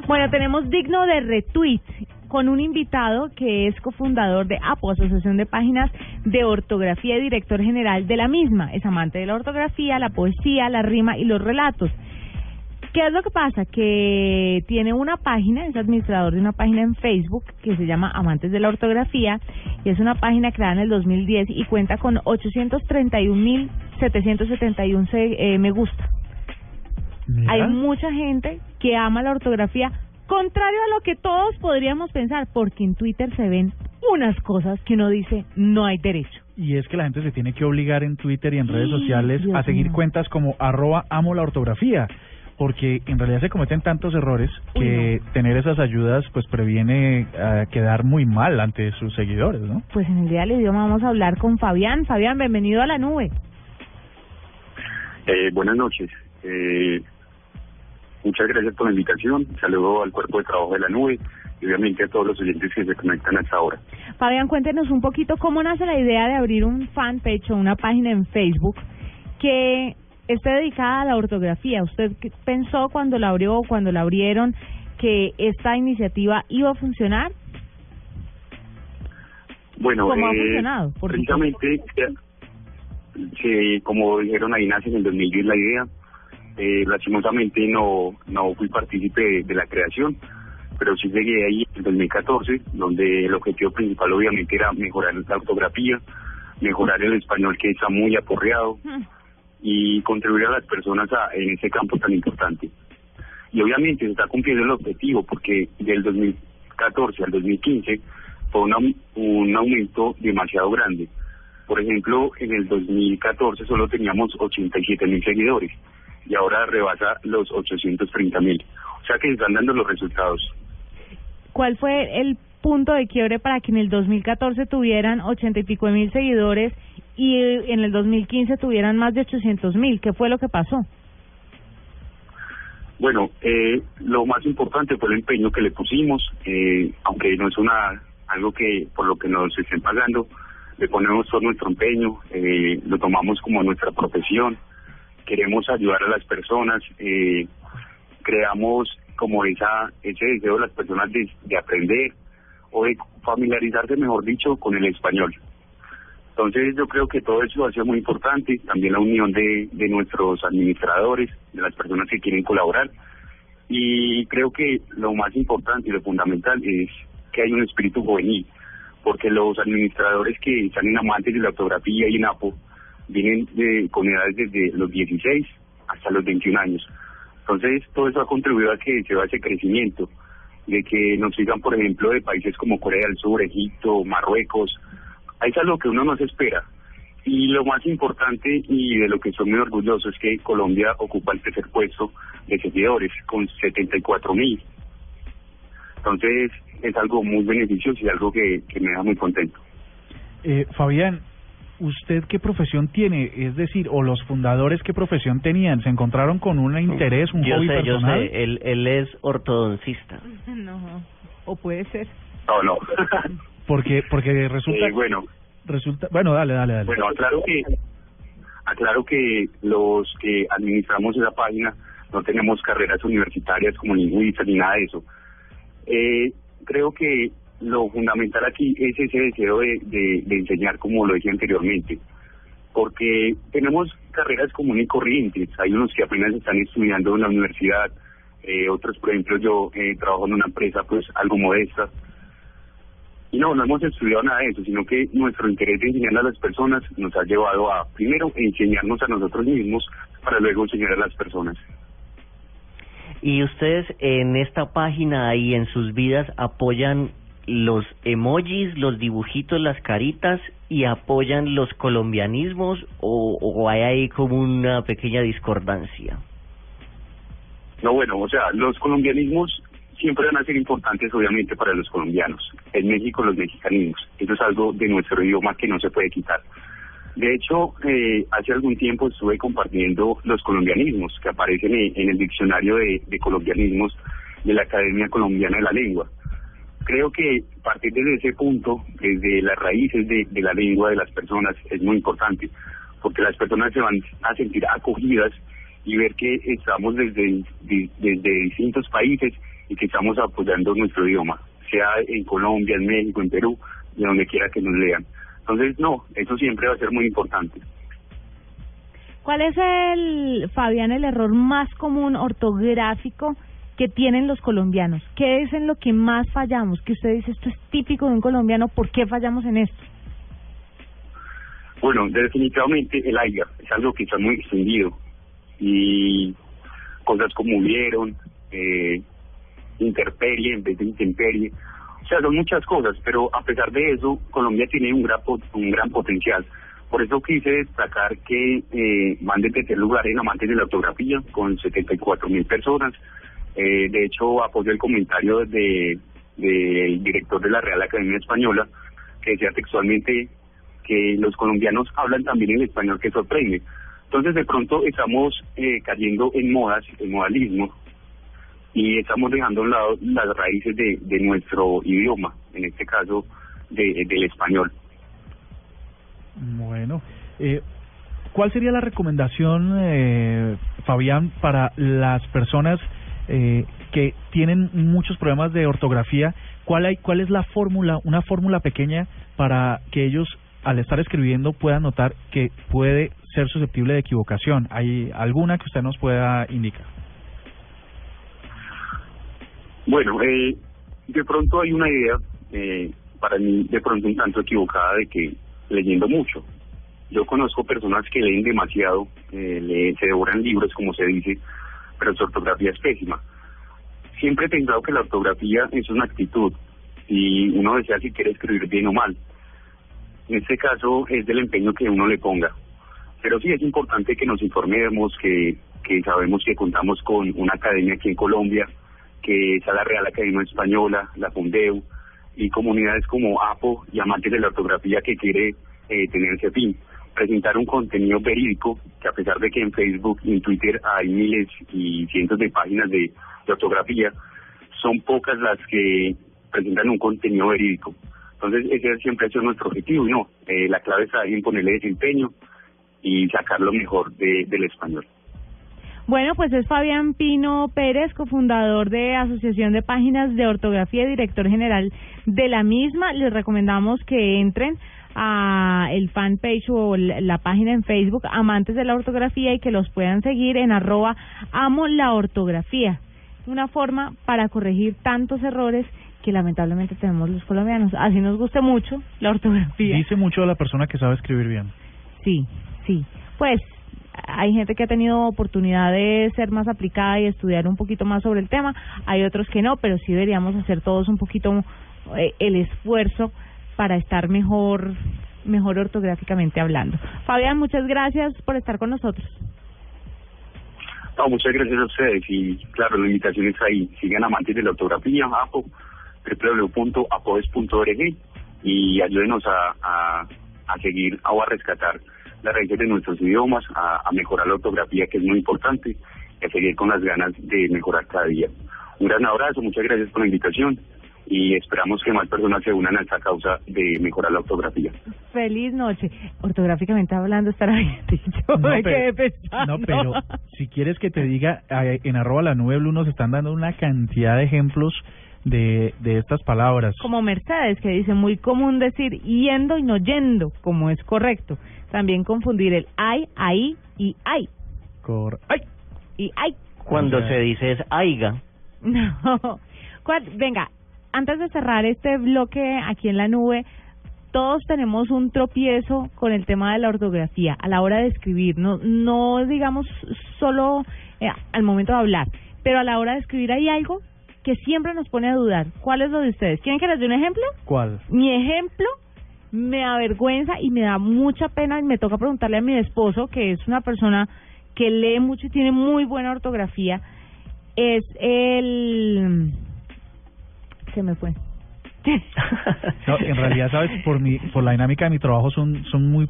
Bueno, tenemos digno de retweet con un invitado que es cofundador de APO, Asociación de Páginas de Ortografía y director general de la misma. Es amante de la ortografía, la poesía, la rima y los relatos. ¿Qué es lo que pasa? Que tiene una página, es administrador de una página en Facebook que se llama Amantes de la Ortografía y es una página creada en el 2010 y cuenta con 831.771 se- eh, me gusta. Hay mucha gente que ama la ortografía, contrario a lo que todos podríamos pensar, porque en Twitter se ven unas cosas que uno dice no hay derecho. Y es que la gente se tiene que obligar en Twitter y en redes sociales Dios a seguir cuentas como arroba amo la ortografía. Porque en realidad se cometen tantos errores que tener esas ayudas pues previene eh, quedar muy mal ante sus seguidores, ¿no? Pues en el día del idioma vamos a hablar con Fabián. Fabián, bienvenido a la nube. Eh, buenas noches. Eh, muchas gracias por la invitación. Saludo al cuerpo de trabajo de la nube y obviamente a todos los oyentes que se conectan a esta hora. Fabián, cuéntenos un poquito cómo nace la idea de abrir un fanpage o una página en Facebook que esté dedicada a la ortografía. ¿Usted pensó cuando la abrió o cuando la abrieron que esta iniciativa iba a funcionar? Bueno, ¿Cómo ha eh, funcionado? Precisamente, eh, que, como dijeron ahí nace en el 2010 la idea, eh, lastimosamente no, no fui partícipe de, de la creación, pero sí llegué ahí en el 2014, donde el objetivo principal obviamente era mejorar la ortografía, mejorar el español que está muy aporreado y contribuir a las personas a, en ese campo tan importante. Y obviamente se está cumpliendo el objetivo porque del 2014 al 2015 fue una- un aumento demasiado grande. Por ejemplo, en el 2014 solo teníamos 87 mil seguidores y ahora rebasa los 830 mil. O sea que están dando los resultados. ¿Cuál fue el punto de quiebre para que en el 2014 tuvieran ochenta y pico de mil seguidores y en el 2015 tuvieran más de 800 mil? ¿Qué fue lo que pasó? Bueno, eh, lo más importante fue el empeño que le pusimos, eh, aunque no es una algo que por lo que nos estén pagando, le ponemos todo nuestro empeño, eh, lo tomamos como nuestra profesión, queremos ayudar a las personas, eh, creamos como esa ese deseo de las personas de, de aprender o de familiarizarse, mejor dicho, con el español. Entonces yo creo que todo eso ha sido muy importante, también la unión de, de nuestros administradores, de las personas que quieren colaborar. Y creo que lo más importante y lo fundamental es que hay un espíritu juvenil, porque los administradores que están en amantes de la ortografía y en APO vienen de, con edades desde los 16 hasta los 21 años. Entonces todo eso ha contribuido a que se vea ese crecimiento, de que nos sigan, por ejemplo, de países como Corea del Sur, Egipto, Marruecos, es algo que uno no se espera. Y lo más importante y de lo que estoy muy orgulloso es que Colombia ocupa el tercer puesto de seguidores con 74 mil. Entonces es algo muy beneficioso y algo que, que me da muy contento. Eh, Fabián, ¿usted qué profesión tiene? Es decir, o los fundadores qué profesión tenían? ¿Se encontraron con un interés, un Yo hobby sé, yo personal? sé, él, él es ortodoncista. No, o puede ser. No, no. Porque porque resulta Eh, bueno, resulta bueno, dale, dale, dale. bueno, aclaro que aclaro que los que administramos esa página no tenemos carreras universitarias como lingüistas ni nada de eso. Eh, creo que lo fundamental aquí es ese deseo de, de, enseñar, como lo dije anteriormente, porque tenemos carreras comunes y corrientes. Hay unos que apenas están estudiando en la universidad, eh, otros, por ejemplo, yo eh, trabajo en una empresa pues algo modesta. Y no, no hemos estudiado nada de eso, sino que nuestro interés de enseñar a las personas nos ha llevado a, primero, enseñarnos a nosotros mismos para luego enseñar a las personas. Y ustedes en esta página y en sus vidas apoyan los emojis, los dibujitos, las caritas y apoyan los colombianismos o, o hay ahí como una pequeña discordancia. No, bueno, o sea, los colombianismos siempre van a ser importantes, obviamente, para los colombianos. En México, los mexicanismos. Eso es algo de nuestro idioma que no se puede quitar. De hecho, eh, hace algún tiempo estuve compartiendo los colombianismos que aparecen en, el diccionario de, de colombianismos de la Academia Colombiana de la Lengua. Creo que partir desde ese punto, desde las raíces de, la lengua de las personas, es muy importante, porque las personas se van a sentir acogidas y ver que estamos desde, de- desde distintos países y que estamos apoyando nuestro idioma, sea en Colombia, en México, en Perú, de donde quiera que nos lean. Entonces, no, eso siempre va a ser muy importante. ¿Cuál es el, Fabián, el error más común ortográfico que tienen los colombianos? ¿Qué es en lo que más fallamos? Que usted dice, esto es típico de un colombiano, ¿por qué fallamos en esto? Bueno, definitivamente el AIGA es algo que está muy extendido y cosas como hubieron, eh, interperie en vez de intemperie, o sea, son muchas cosas, pero a pesar de eso, Colombia tiene un gran, un gran potencial. Por eso quise destacar que eh, van de tercer lugar en amantes de la ortografía, con 74 mil personas. Eh, de hecho, apoyo el comentario de del director de la Real Academia Española, que decía textualmente que los colombianos hablan también el español que sorprende. Entonces, de pronto estamos eh, cayendo en modas, en modalismo, y estamos dejando a un lado las raíces de, de nuestro idioma, en este caso de, del español. Bueno, eh, ¿cuál sería la recomendación, eh, Fabián, para las personas eh, que tienen muchos problemas de ortografía? ¿Cuál, hay, ¿Cuál es la fórmula, una fórmula pequeña para que ellos, al estar escribiendo, puedan notar que puede ser susceptible de equivocación? ¿Hay alguna que usted nos pueda indicar? Bueno, eh, de pronto hay una idea, eh, para mí de pronto un tanto equivocada, de que leyendo mucho. Yo conozco personas que leen demasiado, eh, leen, se devoran libros, como se dice, pero su ortografía es pésima. Siempre he pensado que la ortografía es una actitud y uno desea si quiere escribir bien o mal. En este caso es del empeño que uno le ponga. Pero sí es importante que nos informemos, que, sabemos que contamos con una academia aquí en Colombia, que es la Real Academia Española, la Fundeu, y comunidades como APO y amantes de la ortografía que quiere eh, tener ese fin. Presentar un contenido verídico, que a pesar de que en Facebook y en Twitter hay miles y cientos de páginas de, ortografía, son pocas las que presentan un contenido verídico. Entonces, ese siempre ha sido nuestro objetivo, y no, eh, la clave está en ponerle desempeño y sacar lo mejor de, del español. Bueno, pues es Fabián Pino Pérez, cofundador de Asociación de Páginas de Ortografía y director general de la misma. Les recomendamos que entren a el fanpage o la página en Facebook Amantes de la Ortografía y que los puedan seguir en arroba amo la ortografía. Una forma para corregir tantos errores que lamentablemente tenemos los colombianos. Así nos guste mucho la ortografía. Dice mucho de la persona que sabe escribir bien. Sí, sí. Pues hay gente que ha tenido oportunidad de ser más aplicada y estudiar un poquito más sobre el tema, hay otros que no, pero sí deberíamos hacer todos un poquito eh, el esfuerzo para estar mejor mejor ortográficamente hablando. Fabián, muchas gracias por estar con nosotros. No, muchas gracias a ustedes y claro, la invitación es ahí. Sigan amantes de la ortografía, APO, www.apodes.org y ayúdenos a, a, a seguir o a rescatar las raíces de nuestros idiomas, a, a mejorar la ortografía, que es muy importante, y a seguir con las ganas de mejorar cada día. Un gran abrazo, muchas gracias por la invitación y esperamos que más personas se unan a esta causa de mejorar la ortografía. Feliz noche. Ortográficamente hablando, estará bien dicho. No, Me quedé pero, pensando. no, pero si quieres que te diga, en arroba la nube blue nos están dando una cantidad de ejemplos de, de estas palabras. Como Mercedes, que dice muy común decir yendo y no yendo, como es correcto. También confundir el ay, ahí y ay. Cor ¡Ay! Y ay. Cuando se dice es aiga. No. ¿Cuál- Venga, antes de cerrar este bloque aquí en la nube, todos tenemos un tropiezo con el tema de la ortografía a la hora de escribir. No, no digamos solo eh, al momento de hablar, pero a la hora de escribir hay algo que siempre nos pone a dudar. ¿Cuál es lo de ustedes? ¿Quieren que les dé un ejemplo? ¿Cuál? Mi ejemplo me avergüenza y me da mucha pena y me toca preguntarle a mi esposo, que es una persona que lee mucho y tiene muy buena ortografía, es el... Se me fue. No, en realidad, sabes, por mi, por la dinámica de mi trabajo son, son muy,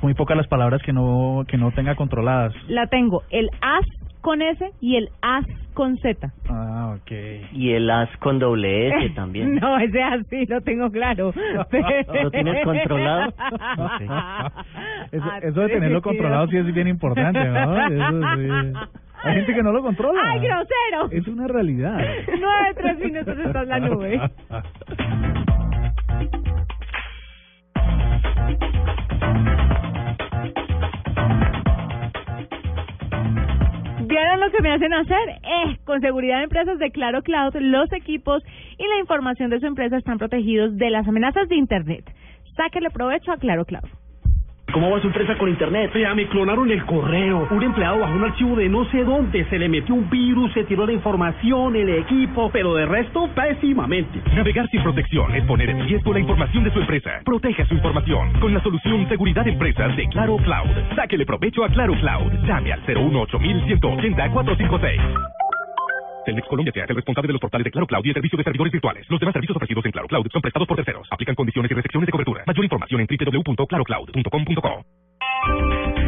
muy pocas las palabras que no, que no tenga controladas. La tengo, el as con S y el as con Z. Ah, ok. Y el as con doble S también. No, ese así lo tengo claro. ¿Lo tienes controlado? Eso, eso de tenerlo controlado sí es bien importante, ¿no? Eso sí. Hay gente que no lo controla. ¡Ay, grosero! Es una realidad. Nueve, tres minutos está en la nube. ¿Vieron lo que me hacen hacer? Eh, con seguridad de empresas de Claro Cloud, los equipos y la información de su empresa están protegidos de las amenazas de Internet. Sáquele provecho a Claro Cloud. ¿Cómo va su empresa con internet? Ya me clonaron el correo. Un empleado bajó un archivo de no sé dónde, se le metió un virus, se tiró la información, el equipo, pero de resto, pésimamente. Navegar sin protección es poner en riesgo la información de su empresa. Proteja su información con la solución Seguridad Empresas de Claro Cloud. Sáquele provecho a Claro Cloud. Llame al 018 180 456. Telmex Colombia sea el responsable de los portales de Claro Cloud y el servicio de servidores virtuales. Los demás servicios ofrecidos en Claro Cloud son prestados por terceros. Aplican condiciones y restricciones de cobertura. Mayor información en www.clarocloud.com.co.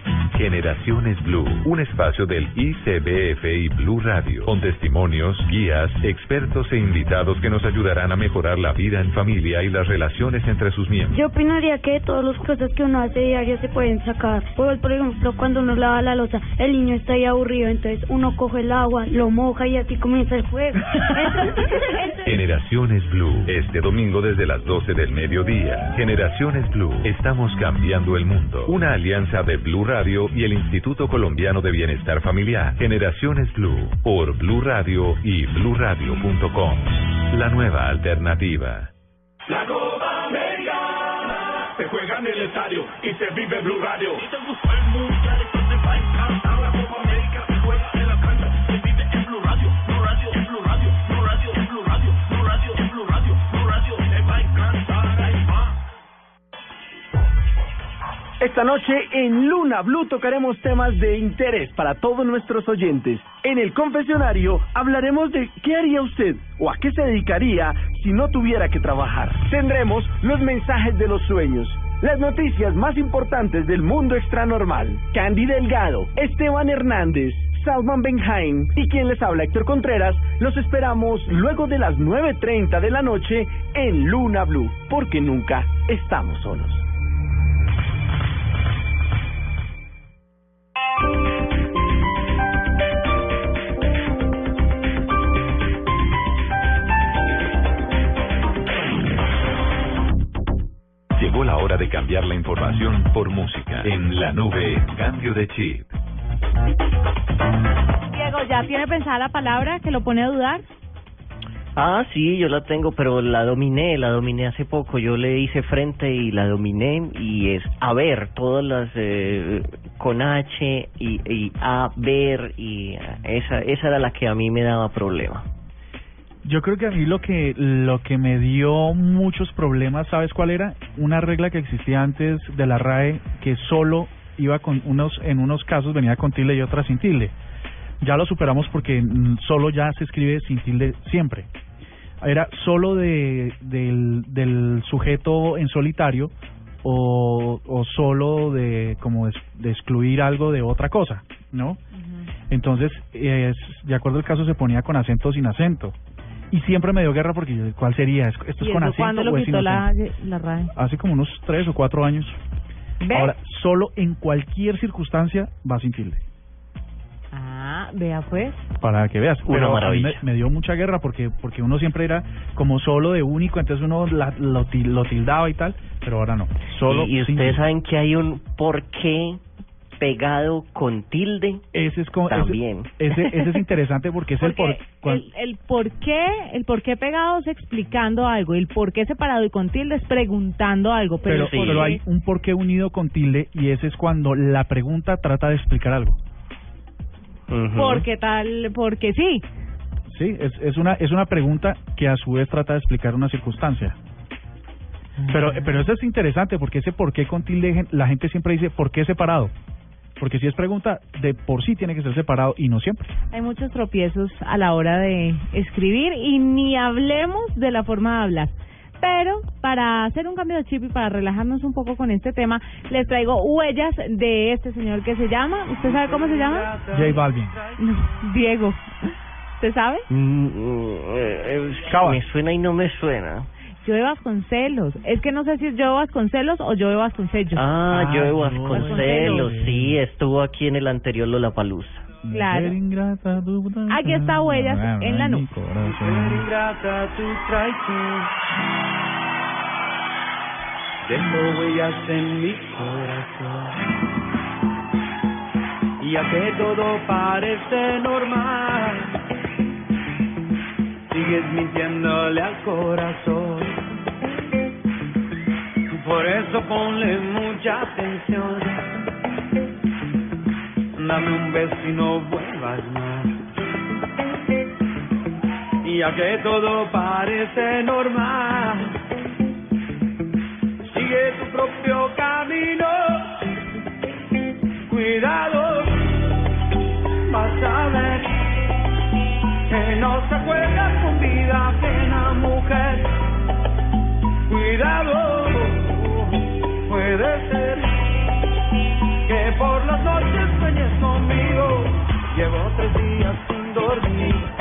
Generaciones Blue, un espacio del ICBF y Blue Radio, con testimonios, guías, expertos e invitados que nos ayudarán a mejorar la vida en familia y las relaciones entre sus miembros. Yo opinaría que todas las cosas que uno hace diario se pueden sacar. Por, por ejemplo, cuando uno lava la losa, el niño está ahí aburrido, entonces uno coge el agua, lo moja y así comienza el juego. Generaciones Blue, este domingo desde las 12 del mediodía. Generaciones Blue, estamos cambiando el mundo. Una alianza de Blue Radio y el Instituto Colombiano de Bienestar Familiar. Generaciones Blue, por Blue Radio y bluradio.com. La nueva alternativa. La Copa América se juega en el estadio y se vive Blue Radio. Y te gustó el mundial, Esta noche en Luna Blue tocaremos temas de interés para todos nuestros oyentes. En el confesionario hablaremos de qué haría usted o a qué se dedicaría si no tuviera que trabajar. Tendremos los mensajes de los sueños. Las noticias más importantes del mundo extranormal. Candy Delgado, Esteban Hernández, Salman Benhaim y quien les habla Héctor Contreras, los esperamos luego de las 9.30 de la noche en Luna Blue, porque nunca estamos solos. De cambiar la información por música. En la nube, cambio de chip. Diego, ¿ya tiene pensada la palabra que lo pone a dudar? Ah, sí, yo la tengo, pero la dominé, la dominé hace poco. Yo le hice frente y la dominé y es a ver, todas las eh, con H y, y a ver y esa esa era la que a mí me daba problema. Yo creo que a mí lo que lo que me dio muchos problemas, ¿sabes cuál era? Una regla que existía antes de la RAE que solo iba con unos en unos casos venía con tilde y otras sin tilde. Ya lo superamos porque mm, solo ya se escribe sin tilde siempre. Era solo de del del sujeto en solitario o, o solo de como de, de excluir algo de otra cosa, ¿no? Entonces, es, de acuerdo al caso se ponía con acento o sin acento. Y siempre me dio guerra porque yo, ¿cuál sería? ¿Esto es ¿Y con acento cuándo lo o es sin quitó la, RAE? Hace como unos tres o cuatro años. ¿Ve? Ahora, solo en cualquier circunstancia va sin tilde. Ah, vea pues. Para que veas. Una Pero a mí maravilla. me, me dio mucha guerra porque porque uno siempre era como solo de único, entonces uno la- lo, til- lo tildaba y tal, pero ahora no. Solo y, y ustedes saben que hay un por qué pegado con tilde. Ese es como ese- También. Ese, ese es interesante porque es el por el, el por qué, el por qué pegado es explicando algo, el por qué separado y con tilde es preguntando algo, pero, por pero qué- hay un porqué unido con tilde y ese es cuando la pregunta trata de explicar algo. porque tal, porque sí. Sí, es, es una es una pregunta que a su vez trata de explicar una circunstancia. Pero pero eso es interesante porque ese por qué con tilde la gente siempre dice por qué separado. Porque si es pregunta de por sí tiene que ser separado y no siempre. Hay muchos tropiezos a la hora de escribir y ni hablemos de la forma de hablar. Pero para hacer un cambio de chip y para relajarnos un poco con este tema, les traigo huellas de este señor que se llama, ¿usted sabe cómo se llama? J Balvin. No, Diego. ¿Usted sabe? Mm, eh, eh, me suena y no me suena. Joe Vasconcelos. Es que no sé si es Joe Vasconcelos o Joe Vasconcelos. Ah, Ah, yo no, Vasconcelos, sí, estuvo aquí en el anterior Lollapalooza. Claro. Aquí está Huellas en la nube. Dejo huellas en mi corazón. Y a que todo parece normal, sigues mintiéndole al corazón. Por eso ponle mucha atención. Dame un beso y no vuelvas más. Y ya que todo parece normal, sigue tu propio camino. Cuidado, vas que no se juega con vida ajena, mujer. Cuidado, puede ser que por las noches sueñes conmigo. Llevo tres días sin dormir.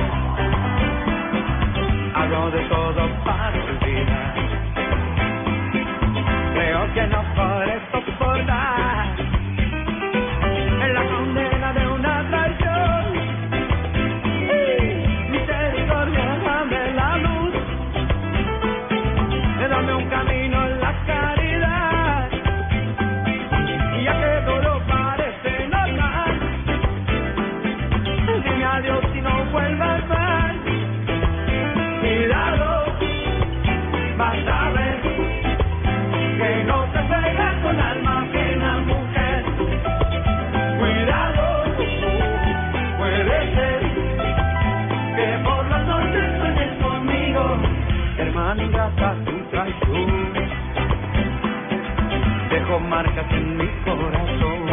Dejo marcas en mi corazón.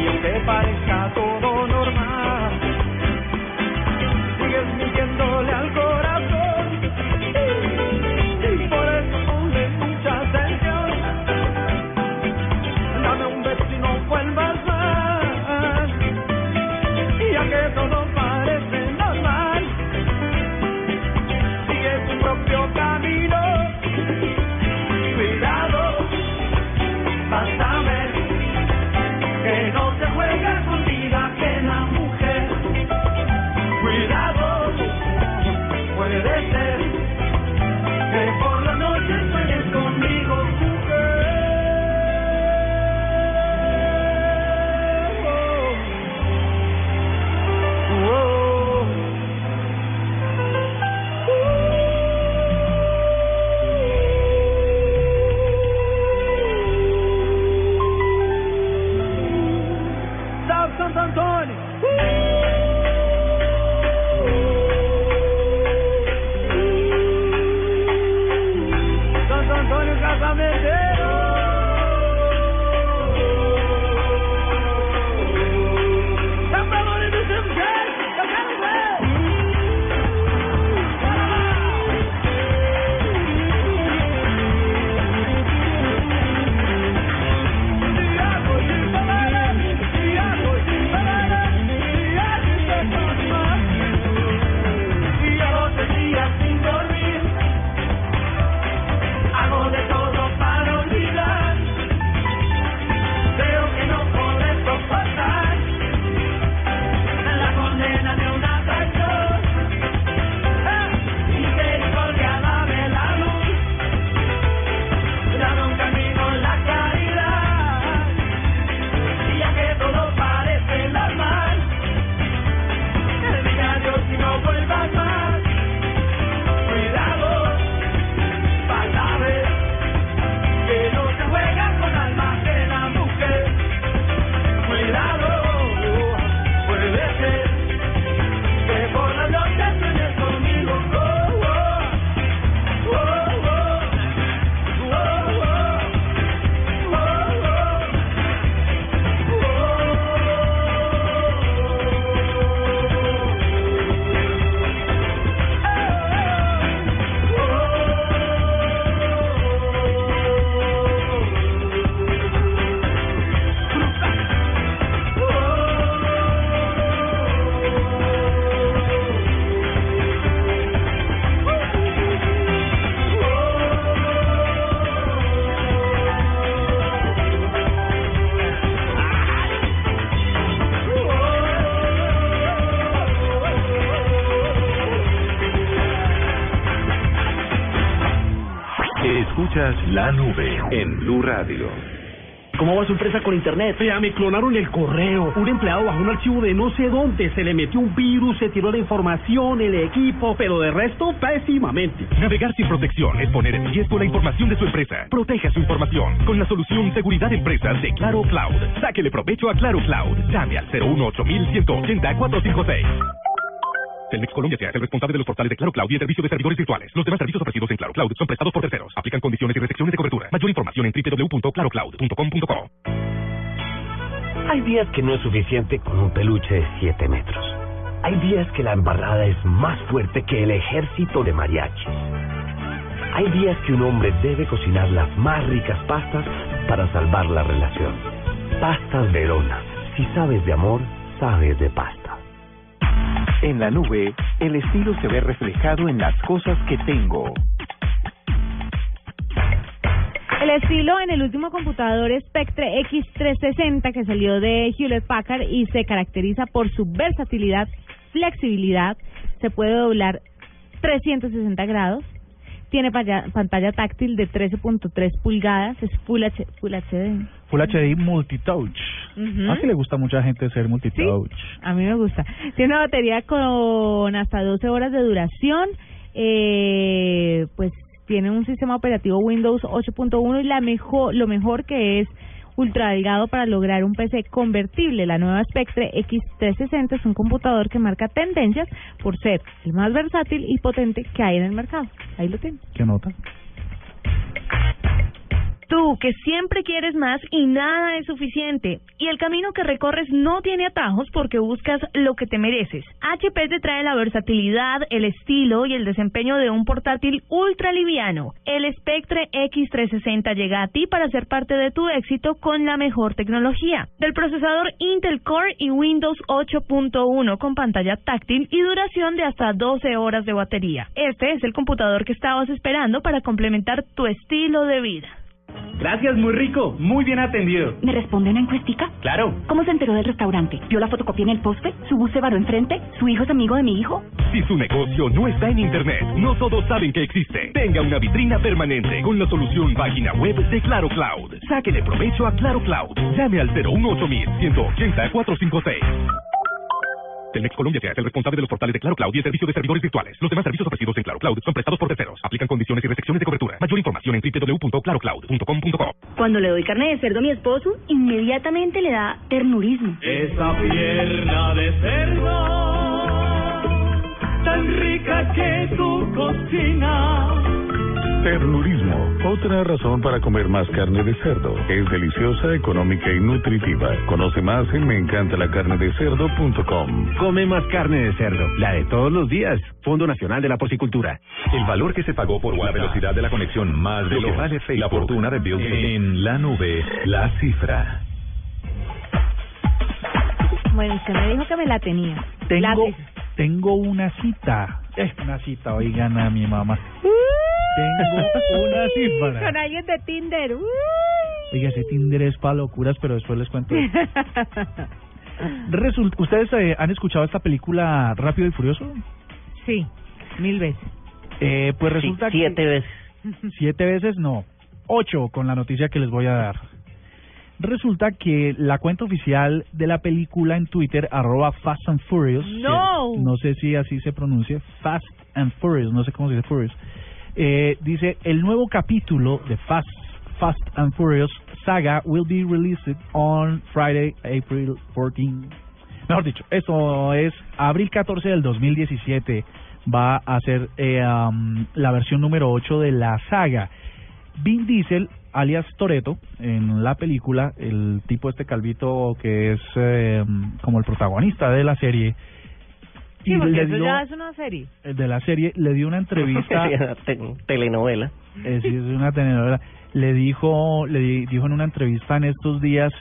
Y aunque parezca todo normal, sigues mintiéndole al puede Escuchas la nube en Blue Radio. ¿Cómo va su empresa con internet? Vea, me clonaron el correo. Un empleado bajó un archivo de no sé dónde, se le metió un virus, se tiró la información, el equipo, pero de resto, pésimamente. Navegar sin protección es poner en riesgo la información de su empresa. Proteja su información con la solución Seguridad Empresas de Claro Cloud. Sáquele provecho a Claro Cloud. Llame al 018 180 456. Telmex Colombia sea el responsable de los portales de Claro Cloud y el servicio de servidores virtuales. Los demás servicios ofrecidos en Claro Cloud son prestados por terceros. Aplican condiciones y restricciones de cobertura. Mayor información en www.clarocloud.com.co. Hay días que no es suficiente con un peluche de 7 metros. Hay días que la embarrada es más fuerte que el ejército de mariachis. Hay días que un hombre debe cocinar las más ricas pastas para salvar la relación. Pastas Verona. Si sabes de amor, sabes de pasta. En la nube, el estilo se ve reflejado en las cosas que tengo. El estilo en el último computador Spectre X360 que salió de Hewlett Packard y se caracteriza por su versatilidad, flexibilidad, se puede doblar 360 grados, tiene pantalla táctil de 13.3 pulgadas, es Full, H Full HD. Full HD Multitouch. Ujú. Así le gusta a mucha gente ser multitouch. A mí me gusta. Tiene una batería con hasta 12 horas de duración. Eh, pues tiene un sistema operativo Windows 8.1 y la mejor, lo mejor que es ultra delgado para lograr un PC convertible. La nueva Spectre X360 es un computador que marca tendencias por ser el más versátil y potente que hay en el mercado. Ahí lo tiene. ¿Qué nota? Tú, que siempre quieres más y nada es suficiente. Y el camino que recorres no tiene atajos porque buscas lo que te mereces. HP te trae la versatilidad, el estilo y el desempeño de un portátil ultra liviano. El Spectre X360 llega a ti para ser parte de tu éxito con la mejor tecnología. Del procesador Intel Core y Windows 8.1 con pantalla táctil y duración de hasta 12 horas de batería. Este es el computador que estabas esperando para complementar tu estilo de vida. Gracias, muy rico, muy bien atendido. ¿Me responde una encuestica? Claro. ¿Cómo se enteró del restaurante? ¿Vio la fotocopia en el poste? ¿Su bus se varó enfrente? ¿Su hijo es amigo de mi hijo? Si su negocio no está en Internet, no todos saben que existe. Tenga una vitrina permanente con la solución página web de Claro Cloud. Sáquele provecho a Claro Cloud. Llame al 018 180 456. Telmex Colombia es el responsable de los portales de Claro Cloud y el servicio de servidores virtuales. Los demás servicios ofrecidos en Claro Cloud son prestados por terceros. Aplican condiciones y restricciones de cobertura. Mayor información en www.clarocloud.com.co. Cuando le doy carne de cerdo a mi esposo, inmediatamente le da ternurismo. Esa pierna de cerdo, tan rica que tu cocina. Ternurismo, otra razón para comer más carne de cerdo. Es deliciosa, económica y nutritiva. Conoce más en meencantalacarnedecerdo.com. Come más carne de cerdo, la de todos los días. Fondo Nacional de la Porcicultura. El valor que se pagó por la velocidad de la conexión más de lo que vale Facebook, la fortuna de Bill Gates. En la nube, la cifra. Bueno, usted me dijo que me la tenía. Tengo, Lápiz. Tengo una cita. Es una cita, oigan a mi mamá. Tengo una cifra. Con alguien de Tinder. Uy. Oiga, ese Tinder es para locuras, pero después les cuento. Resulta, ¿Ustedes eh, han escuchado esta película Rápido y Furioso? sí, mil veces. Eh, pues resulta Sí, siete que... veces. Siete veces no. Ocho con la noticia que les voy a dar. Resulta que la cuenta oficial de la película en Twitter, arroba Fast and Furious, No. sé si así se pronuncia, Fast and Furious, no sé cómo se dice Furious, eh, dice, el nuevo capítulo de Fast, Fast and Furious saga will be released on Friday, April 14. Mejor dicho, esto es abril 14 del 2017. Va a ser eh, um, la versión número 8 de la saga. Vin Diesel, alias Toreto, en la película, el tipo este calvito que es eh, como el protagonista de la serie, Sí, y porque le eso dio, ya es una serie. de la serie, le dio una entrevista Te- telenovela. eh, sí, es una telenovela. Le dijo, le di- dijo en una entrevista en estos días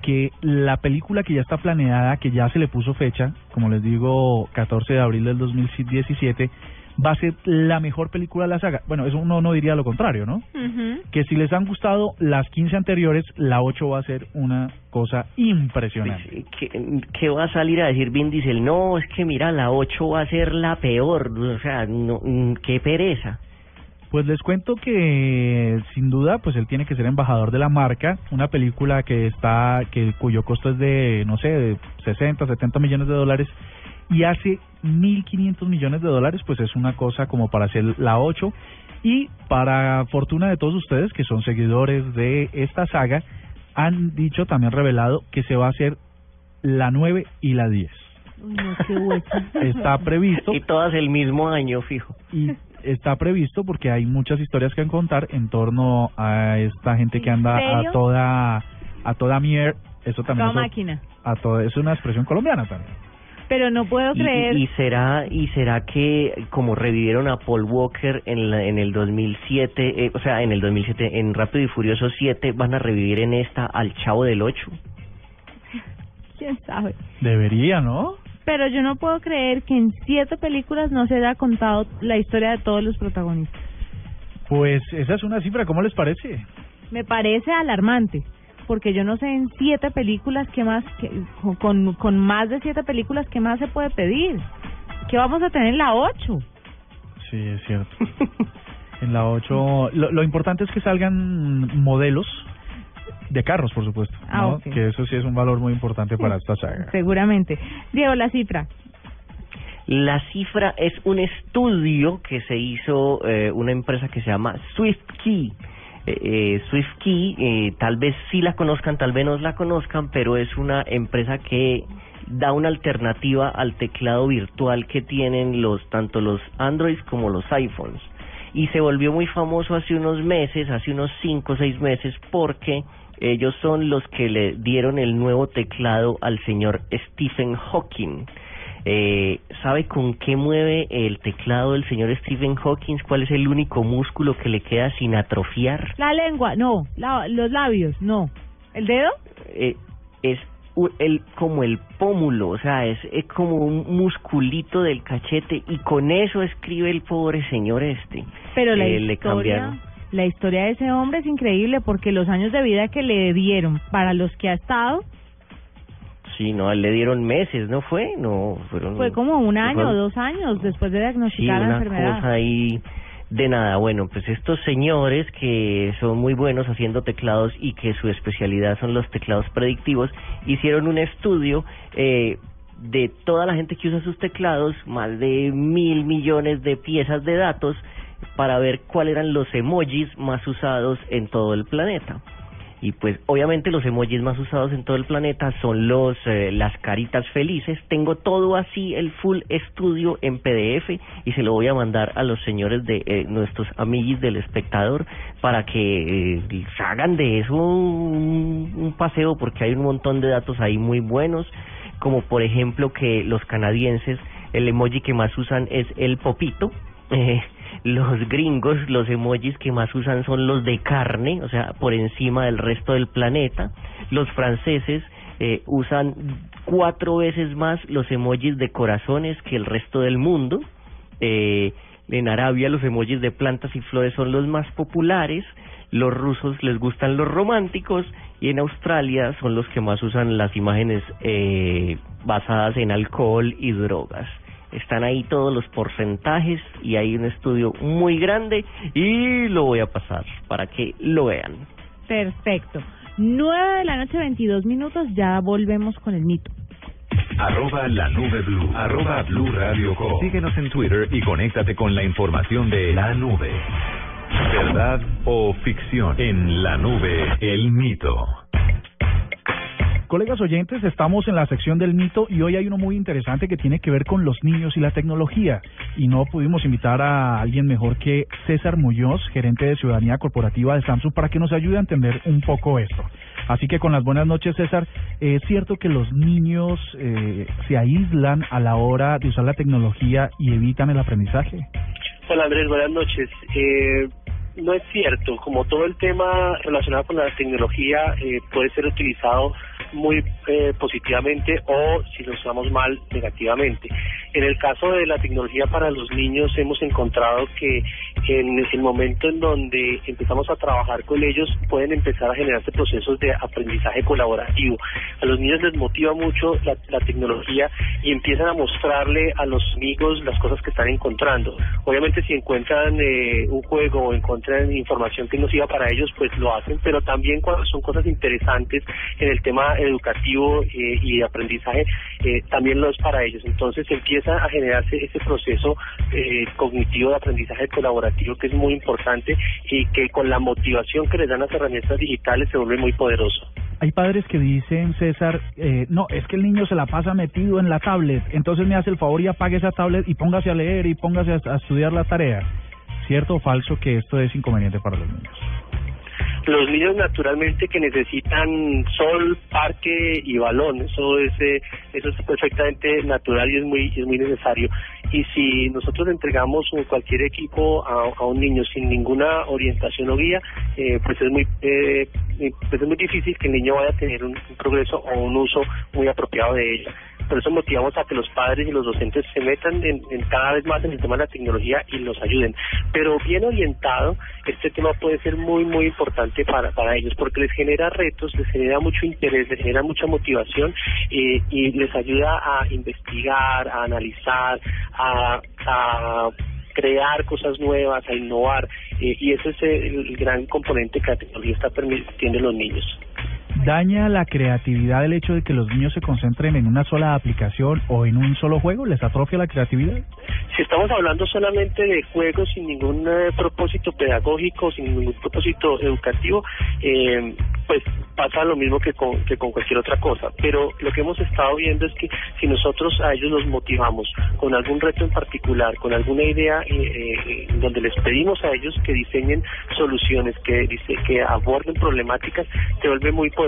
que la película que ya está planeada, que ya se le puso fecha, como les digo, 14 de abril del 2017, va a ser la mejor película de la saga. Bueno, eso uno no diría lo contrario, ¿no? Que si les han gustado las 15 anteriores, la 8 va a ser una cosa impresionante. ¿Qué, qué va a salir a decir Vin Diesel? No, es que mira, la 8 va a ser la peor. O sea, no, mm, qué pereza. Pues les cuento que sin duda pues él tiene que ser embajador de la marca, una película que está que cuyo costo es de no sé, de 60, 70 millones de dólares y hace 1500 millones de dólares, pues es una cosa como para hacer la 8 y para fortuna de todos ustedes que son seguidores de esta saga han dicho también revelado que se va a hacer la 9 y la 10. Uy, no, qué hueso. Está previsto Y todas el mismo año, fijo. y está previsto porque hay muchas historias que contar en torno a esta gente que anda a toda a toda mier eso también Toda es, máquina. a todo es una expresión colombiana también Pero no puedo Y- y- creer. Y, será y será que como revivieron a Paul Walker en, la- en el 2007, eh, o sea, en el 2007 en Rápido y Furioso 7 van a revivir en esta al Chavo del 8. ¿Quién sabe? Debería, ¿no? Pero yo no puedo creer que en siete películas no se haya contado la historia de todos los protagonistas. Pues esa es una cifra, ¿cómo les parece? Me parece alarmante, porque yo no sé en siete películas qué más, con, con más de siete películas, qué más se puede pedir. ¿Qué vamos a tener en la ocho? Sí, es cierto. en la 8, lo, lo importante es que salgan modelos de carros, por supuesto. Ah. Que eso sí es un valor muy importante para esta saga. Seguramente. Diego, la cifra. La cifra es un estudio que se hizo eh, una empresa que se llama SwiftKey. Eh, eh, SwiftKey, eh, tal vez sí la conozcan, tal vez no la conozcan, pero es una empresa que da una alternativa al teclado virtual que tienen los tanto los Androids como los iPhones. Y se volvió muy famoso hace unos meses, hace unos cinco o seis meses, porque ellos son los que le dieron el nuevo teclado al señor Stephen Hawking. Eh, ¿Sabe con qué mueve el teclado del señor Stephen Hawking? ¿Cuál es el único músculo que le queda sin atrofiar? La lengua, no. La- los labios, no. ¿El dedo? Eh, es el como el pómulo, o sea, es, es como un musculito del cachete y con eso escribe el pobre señor este. Pero la Eh, le historia, cambiaron. la historia de ese hombre es increíble porque los años de vida que le dieron para los que ha estado Sí, no, le dieron meses, ¿no fue? No, fueron... fue como un año fue- o dos años después de Sí, diagnosticar la enfermedad. cosa ahí de nada. Bueno, pues estos señores que son muy buenos haciendo teclados y que su especialidad son los teclados predictivos, hicieron un estudio eh, de toda la gente que usa sus teclados, más de mil millones de piezas de datos, para ver cuáles eran los emojis más usados en todo el planeta. Y pues obviamente los emojis más usados en todo el planeta son los eh, las caritas felices. Tengo todo así el full estudio en PDF y se lo voy a mandar a los señores de eh, nuestros amiguis del espectador para que eh, hagan de eso un, un paseo porque hay un montón de datos ahí muy buenos, como por ejemplo que los canadienses el emoji que más usan es el popito. Eh, los gringos, los emojis que más usan son los de carne, o sea, por encima del resto del planeta. Los franceses eh, usan cuatro veces más los emojis de corazones que el resto del mundo. Eh, en Arabia los emojis de plantas y flores son los más populares. Los rusos les gustan los románticos y en Australia son los que más usan las imágenes eh, basadas en alcohol y drogas. Están ahí todos los porcentajes y hay un estudio muy grande y lo voy a pasar para que lo vean. Perfecto. 9 de la noche, 22 minutos, ya volvemos con el mito. Arroba la nube blue. Arroba blue radio com. Síguenos en Twitter y conéctate con la información de la nube. ¿Verdad o ficción? En la nube, el mito. Colegas oyentes, estamos en la sección del mito y hoy hay uno muy interesante que tiene que ver con los niños y la tecnología. Y no pudimos invitar a alguien mejor que César Muñoz, gerente de Ciudadanía Corporativa de Samsung, para que nos ayude a entender un poco esto. Así que con las buenas noches, César, ¿es cierto que los niños eh, se aíslan a la hora de usar la tecnología y evitan el aprendizaje? Hola Andrés, buenas noches. Eh, no es cierto, como todo el tema relacionado con la tecnología eh, puede ser utilizado muy eh, positivamente o, si lo usamos mal, negativamente. En el caso de la tecnología para los niños hemos encontrado que en el momento en donde empezamos a trabajar con ellos pueden empezar a generarse procesos de aprendizaje colaborativo. A los niños les motiva mucho la, la tecnología y empiezan a mostrarle a los amigos las cosas que están encontrando. Obviamente si encuentran eh, un juego o encuentran información que no sirva para ellos, pues lo hacen, pero también cuando son cosas interesantes en el tema educativo eh, y de aprendizaje, eh, también lo es para ellos. Entonces empieza a generarse ese proceso eh, cognitivo de aprendizaje colaborativo que es muy importante y que con la motivación que les dan las herramientas digitales se vuelve muy poderoso. Hay padres que dicen, César, eh, no, es que el niño se la pasa metido en la tablet, entonces me hace el favor y apague esa tablet y póngase a leer y póngase a, a estudiar la tarea. ¿Cierto o falso que esto es inconveniente para los niños? Los niños naturalmente que necesitan sol, parque y balón, eso es eh, eso es perfectamente natural y es muy es muy necesario. Y si nosotros entregamos cualquier equipo a, a un niño sin ninguna orientación o guía, eh, pues es muy eh, eh, pues es muy difícil que el niño vaya a tener un, un progreso o un uso muy apropiado de ella. Por eso motivamos a que los padres y los docentes se metan en, cada vez más en el tema de la tecnología y los ayuden. Pero bien orientado, este tema puede ser muy, muy importante para, para ellos porque les genera retos, les genera mucho interés, les genera mucha motivación eh, y les ayuda a investigar, a analizar, a, a crear cosas nuevas, a innovar. eh, y ese es el, el gran componente que la tecnología está permitiendo en los niños. ¿Daña la creatividad el hecho de que los niños se concentren en una sola aplicación o en un solo juego? ¿Les atrofia la creatividad? Si estamos hablando solamente de juegos sin ningún eh, propósito pedagógico, sin ningún propósito educativo, eh, pues pasa lo mismo que con, que con cualquier otra cosa. Pero lo que hemos estado viendo es que si nosotros a ellos los motivamos con algún reto en particular, con alguna idea eh, eh, donde les pedimos a ellos que diseñen soluciones, que, dice, que aborden problemáticas, se vuelve muy poderoso.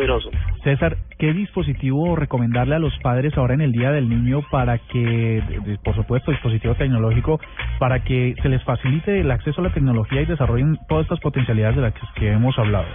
César, ¿qué dispositivo recomendarle a los padres ahora en el Día del Niño para que, por supuesto, dispositivo tecnológico, para que se les facilite el acceso a la tecnología y desarrollen todas estas potencialidades de las que hemos hablado?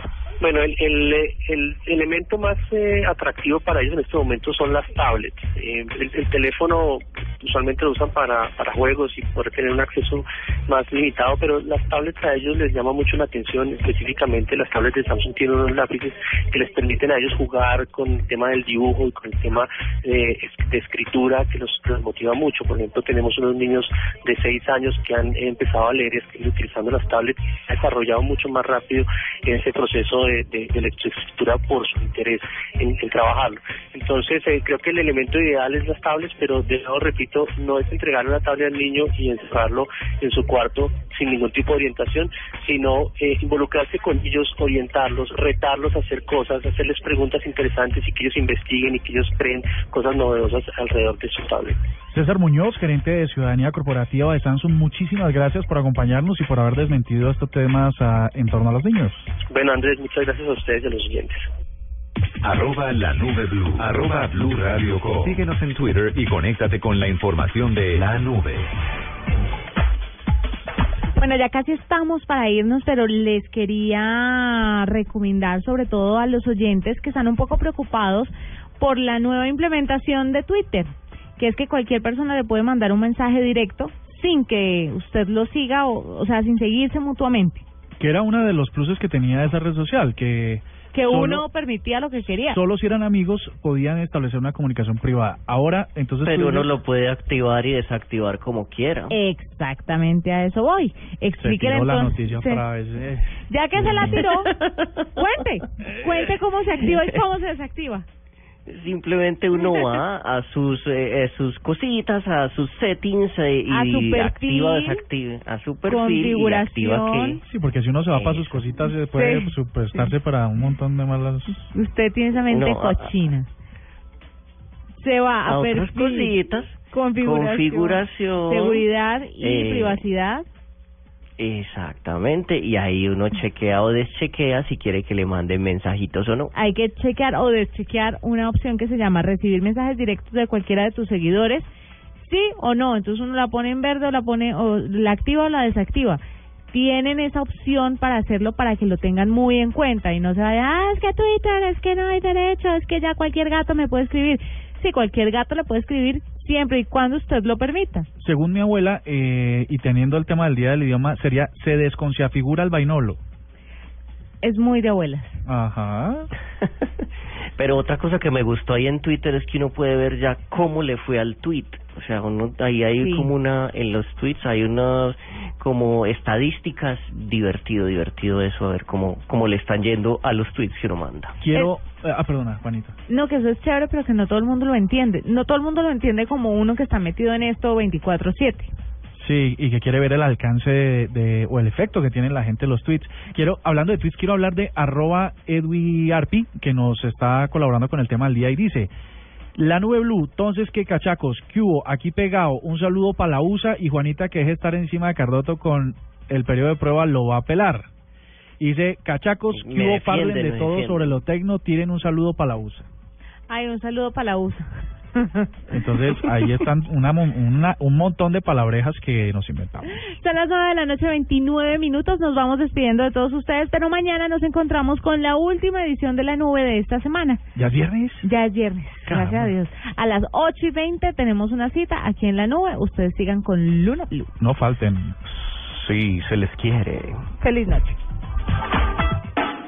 Bueno, el, el, eh, el elemento más eh, atractivo para ellos en este momento son las tablets. Eh, el, el teléfono usualmente lo usan para, para juegos y poder tener un acceso más limitado, pero las tablets a ellos les llama mucho la atención, específicamente las tablets de Samsung tienen unos lápices que les permiten a ellos jugar con el tema del dibujo y con el tema es- de escritura que los, motiva mucho. Por ejemplo, tenemos unos niños de 6 años que han empezado a leer y escribir utilizando las tablets ha desarrollado mucho más rápido ese proceso de, de, de lectoescritura por su interés en, en trabajarlo. Entonces, eh, creo que el elemento ideal es las tablets, pero de nuevo repito, no es entregarle una tablet al niño y encerrarlo en su cuarto sin ningún tipo de orientación, sino eh, involucrarse con ellos, orientarlos, retarlos a hacer cosas, hacerles preguntas interesantes y que ellos investiguen y que ellos creen cosas novedosas alrededor de su tablet. César Muñoz, gerente de Ciudadanía Corporativa de Samsung, muchísimas gracias por acompañarnos y por haber desmentido estos temas ah, en torno a los niños. Bueno, Andrés, muchas gracias a ustedes y a los oyentes. Arroba la nube blue. Arroba blue radio com. Síguenos en Twitter y conéctate con la información de la nube. Bueno, ya casi estamos para irnos, pero les quería recomendar sobre todo a los oyentes que están un poco preocupados por la nueva implementación de Twitter, que es que cualquier persona le puede mandar un mensaje directo sin que usted lo siga, o, o sea, sin seguirse mutuamente. Que era uno de los pluses que tenía esa red social, que Que Solo- uno permitía lo que quería. solo si eran amigos podían establecer una comunicación privada. Ahora, entonces... Pero uno lo puede activar y desactivar como quiera. Exactamente a eso voy. se Explíquele la entonces. noticia se- otra vez. eh. Ya que se la tiró, cuente, cuente cómo se activa y cómo se desactiva. Simplemente uno va a sus eh, eh, sus cositas, a sus settings eh, A su y perfil, activa, desactiva, a su perfil y activa que Sí, porque si uno se va para sus cositas, se puede Sí. su- prestarse para un montón de malas... Usted tiene esa mente No, a- cochina. Se va a, a otras perfil, cositas, configuración, configuración, seguridad y eh, privacidad. Exactamente, y ahí uno chequea o deschequea si quiere que le manden mensajitos o no. Hay que chequear o deschequear una opción que se llama recibir mensajes directos de cualquiera de tus seguidores, sí o no. Entonces uno la pone en verde o la pone o la activa o la desactiva. Tienen esa opción para hacerlo para que lo tengan muy en cuenta y no se vaya, ah, es que Twitter, es que no hay derecho, es que ya cualquier gato me puede escribir. Sí, cualquier gato le puede escribir siempre y cuando usted lo permita. Según mi abuela, eh, y teniendo el tema del Día del Idioma, sería se desconfiafigura el vainolo. Es muy de abuelas. Ajá. Pero otra cosa que me gustó ahí en Twitter es que uno puede ver ya cómo le fue al tweet. O sea, uno, ahí hay Sí. como una, en los tweets hay unas como estadísticas, divertido, divertido eso, a ver cómo, cómo le están yendo a los tweets que uno manda. Quiero... eh, ah, perdona, Juanita. No, que eso es chévere, pero que no todo el mundo lo entiende. No todo el mundo lo entiende como uno que está metido en esto 24/7. Sí, y que quiere ver el alcance de, de- o el efecto que tienen la gente en los tweets. Quiero, hablando de tweets, quiero hablar de arroba edwiarpi, que nos está colaborando con el tema del día y dice, la nube blue, entonces qué cachacos, qué hubo, aquí pegado, un saludo para la USA y Juanita que deje estar encima de Cardoto con el periodo de prueba lo va a pelar. Y dice, cachacos, que hubo parlen de todo defiende. sobre lo tecno, tiren un saludo para la USA. Ay, un saludo para la USA. Entonces, ahí están una, una, un montón de palabrejas que nos inventamos. Son las 9 de la noche, 29 minutos. Nos vamos despidiendo de todos ustedes, pero mañana nos encontramos con la última edición de la nube de esta semana. ¿Ya es viernes? Ya es viernes, gracias a Dios. A las 8 y 20 tenemos una cita aquí en la nube. Ustedes sigan con Luna Blue. No falten. Sí, se les quiere. Feliz noche.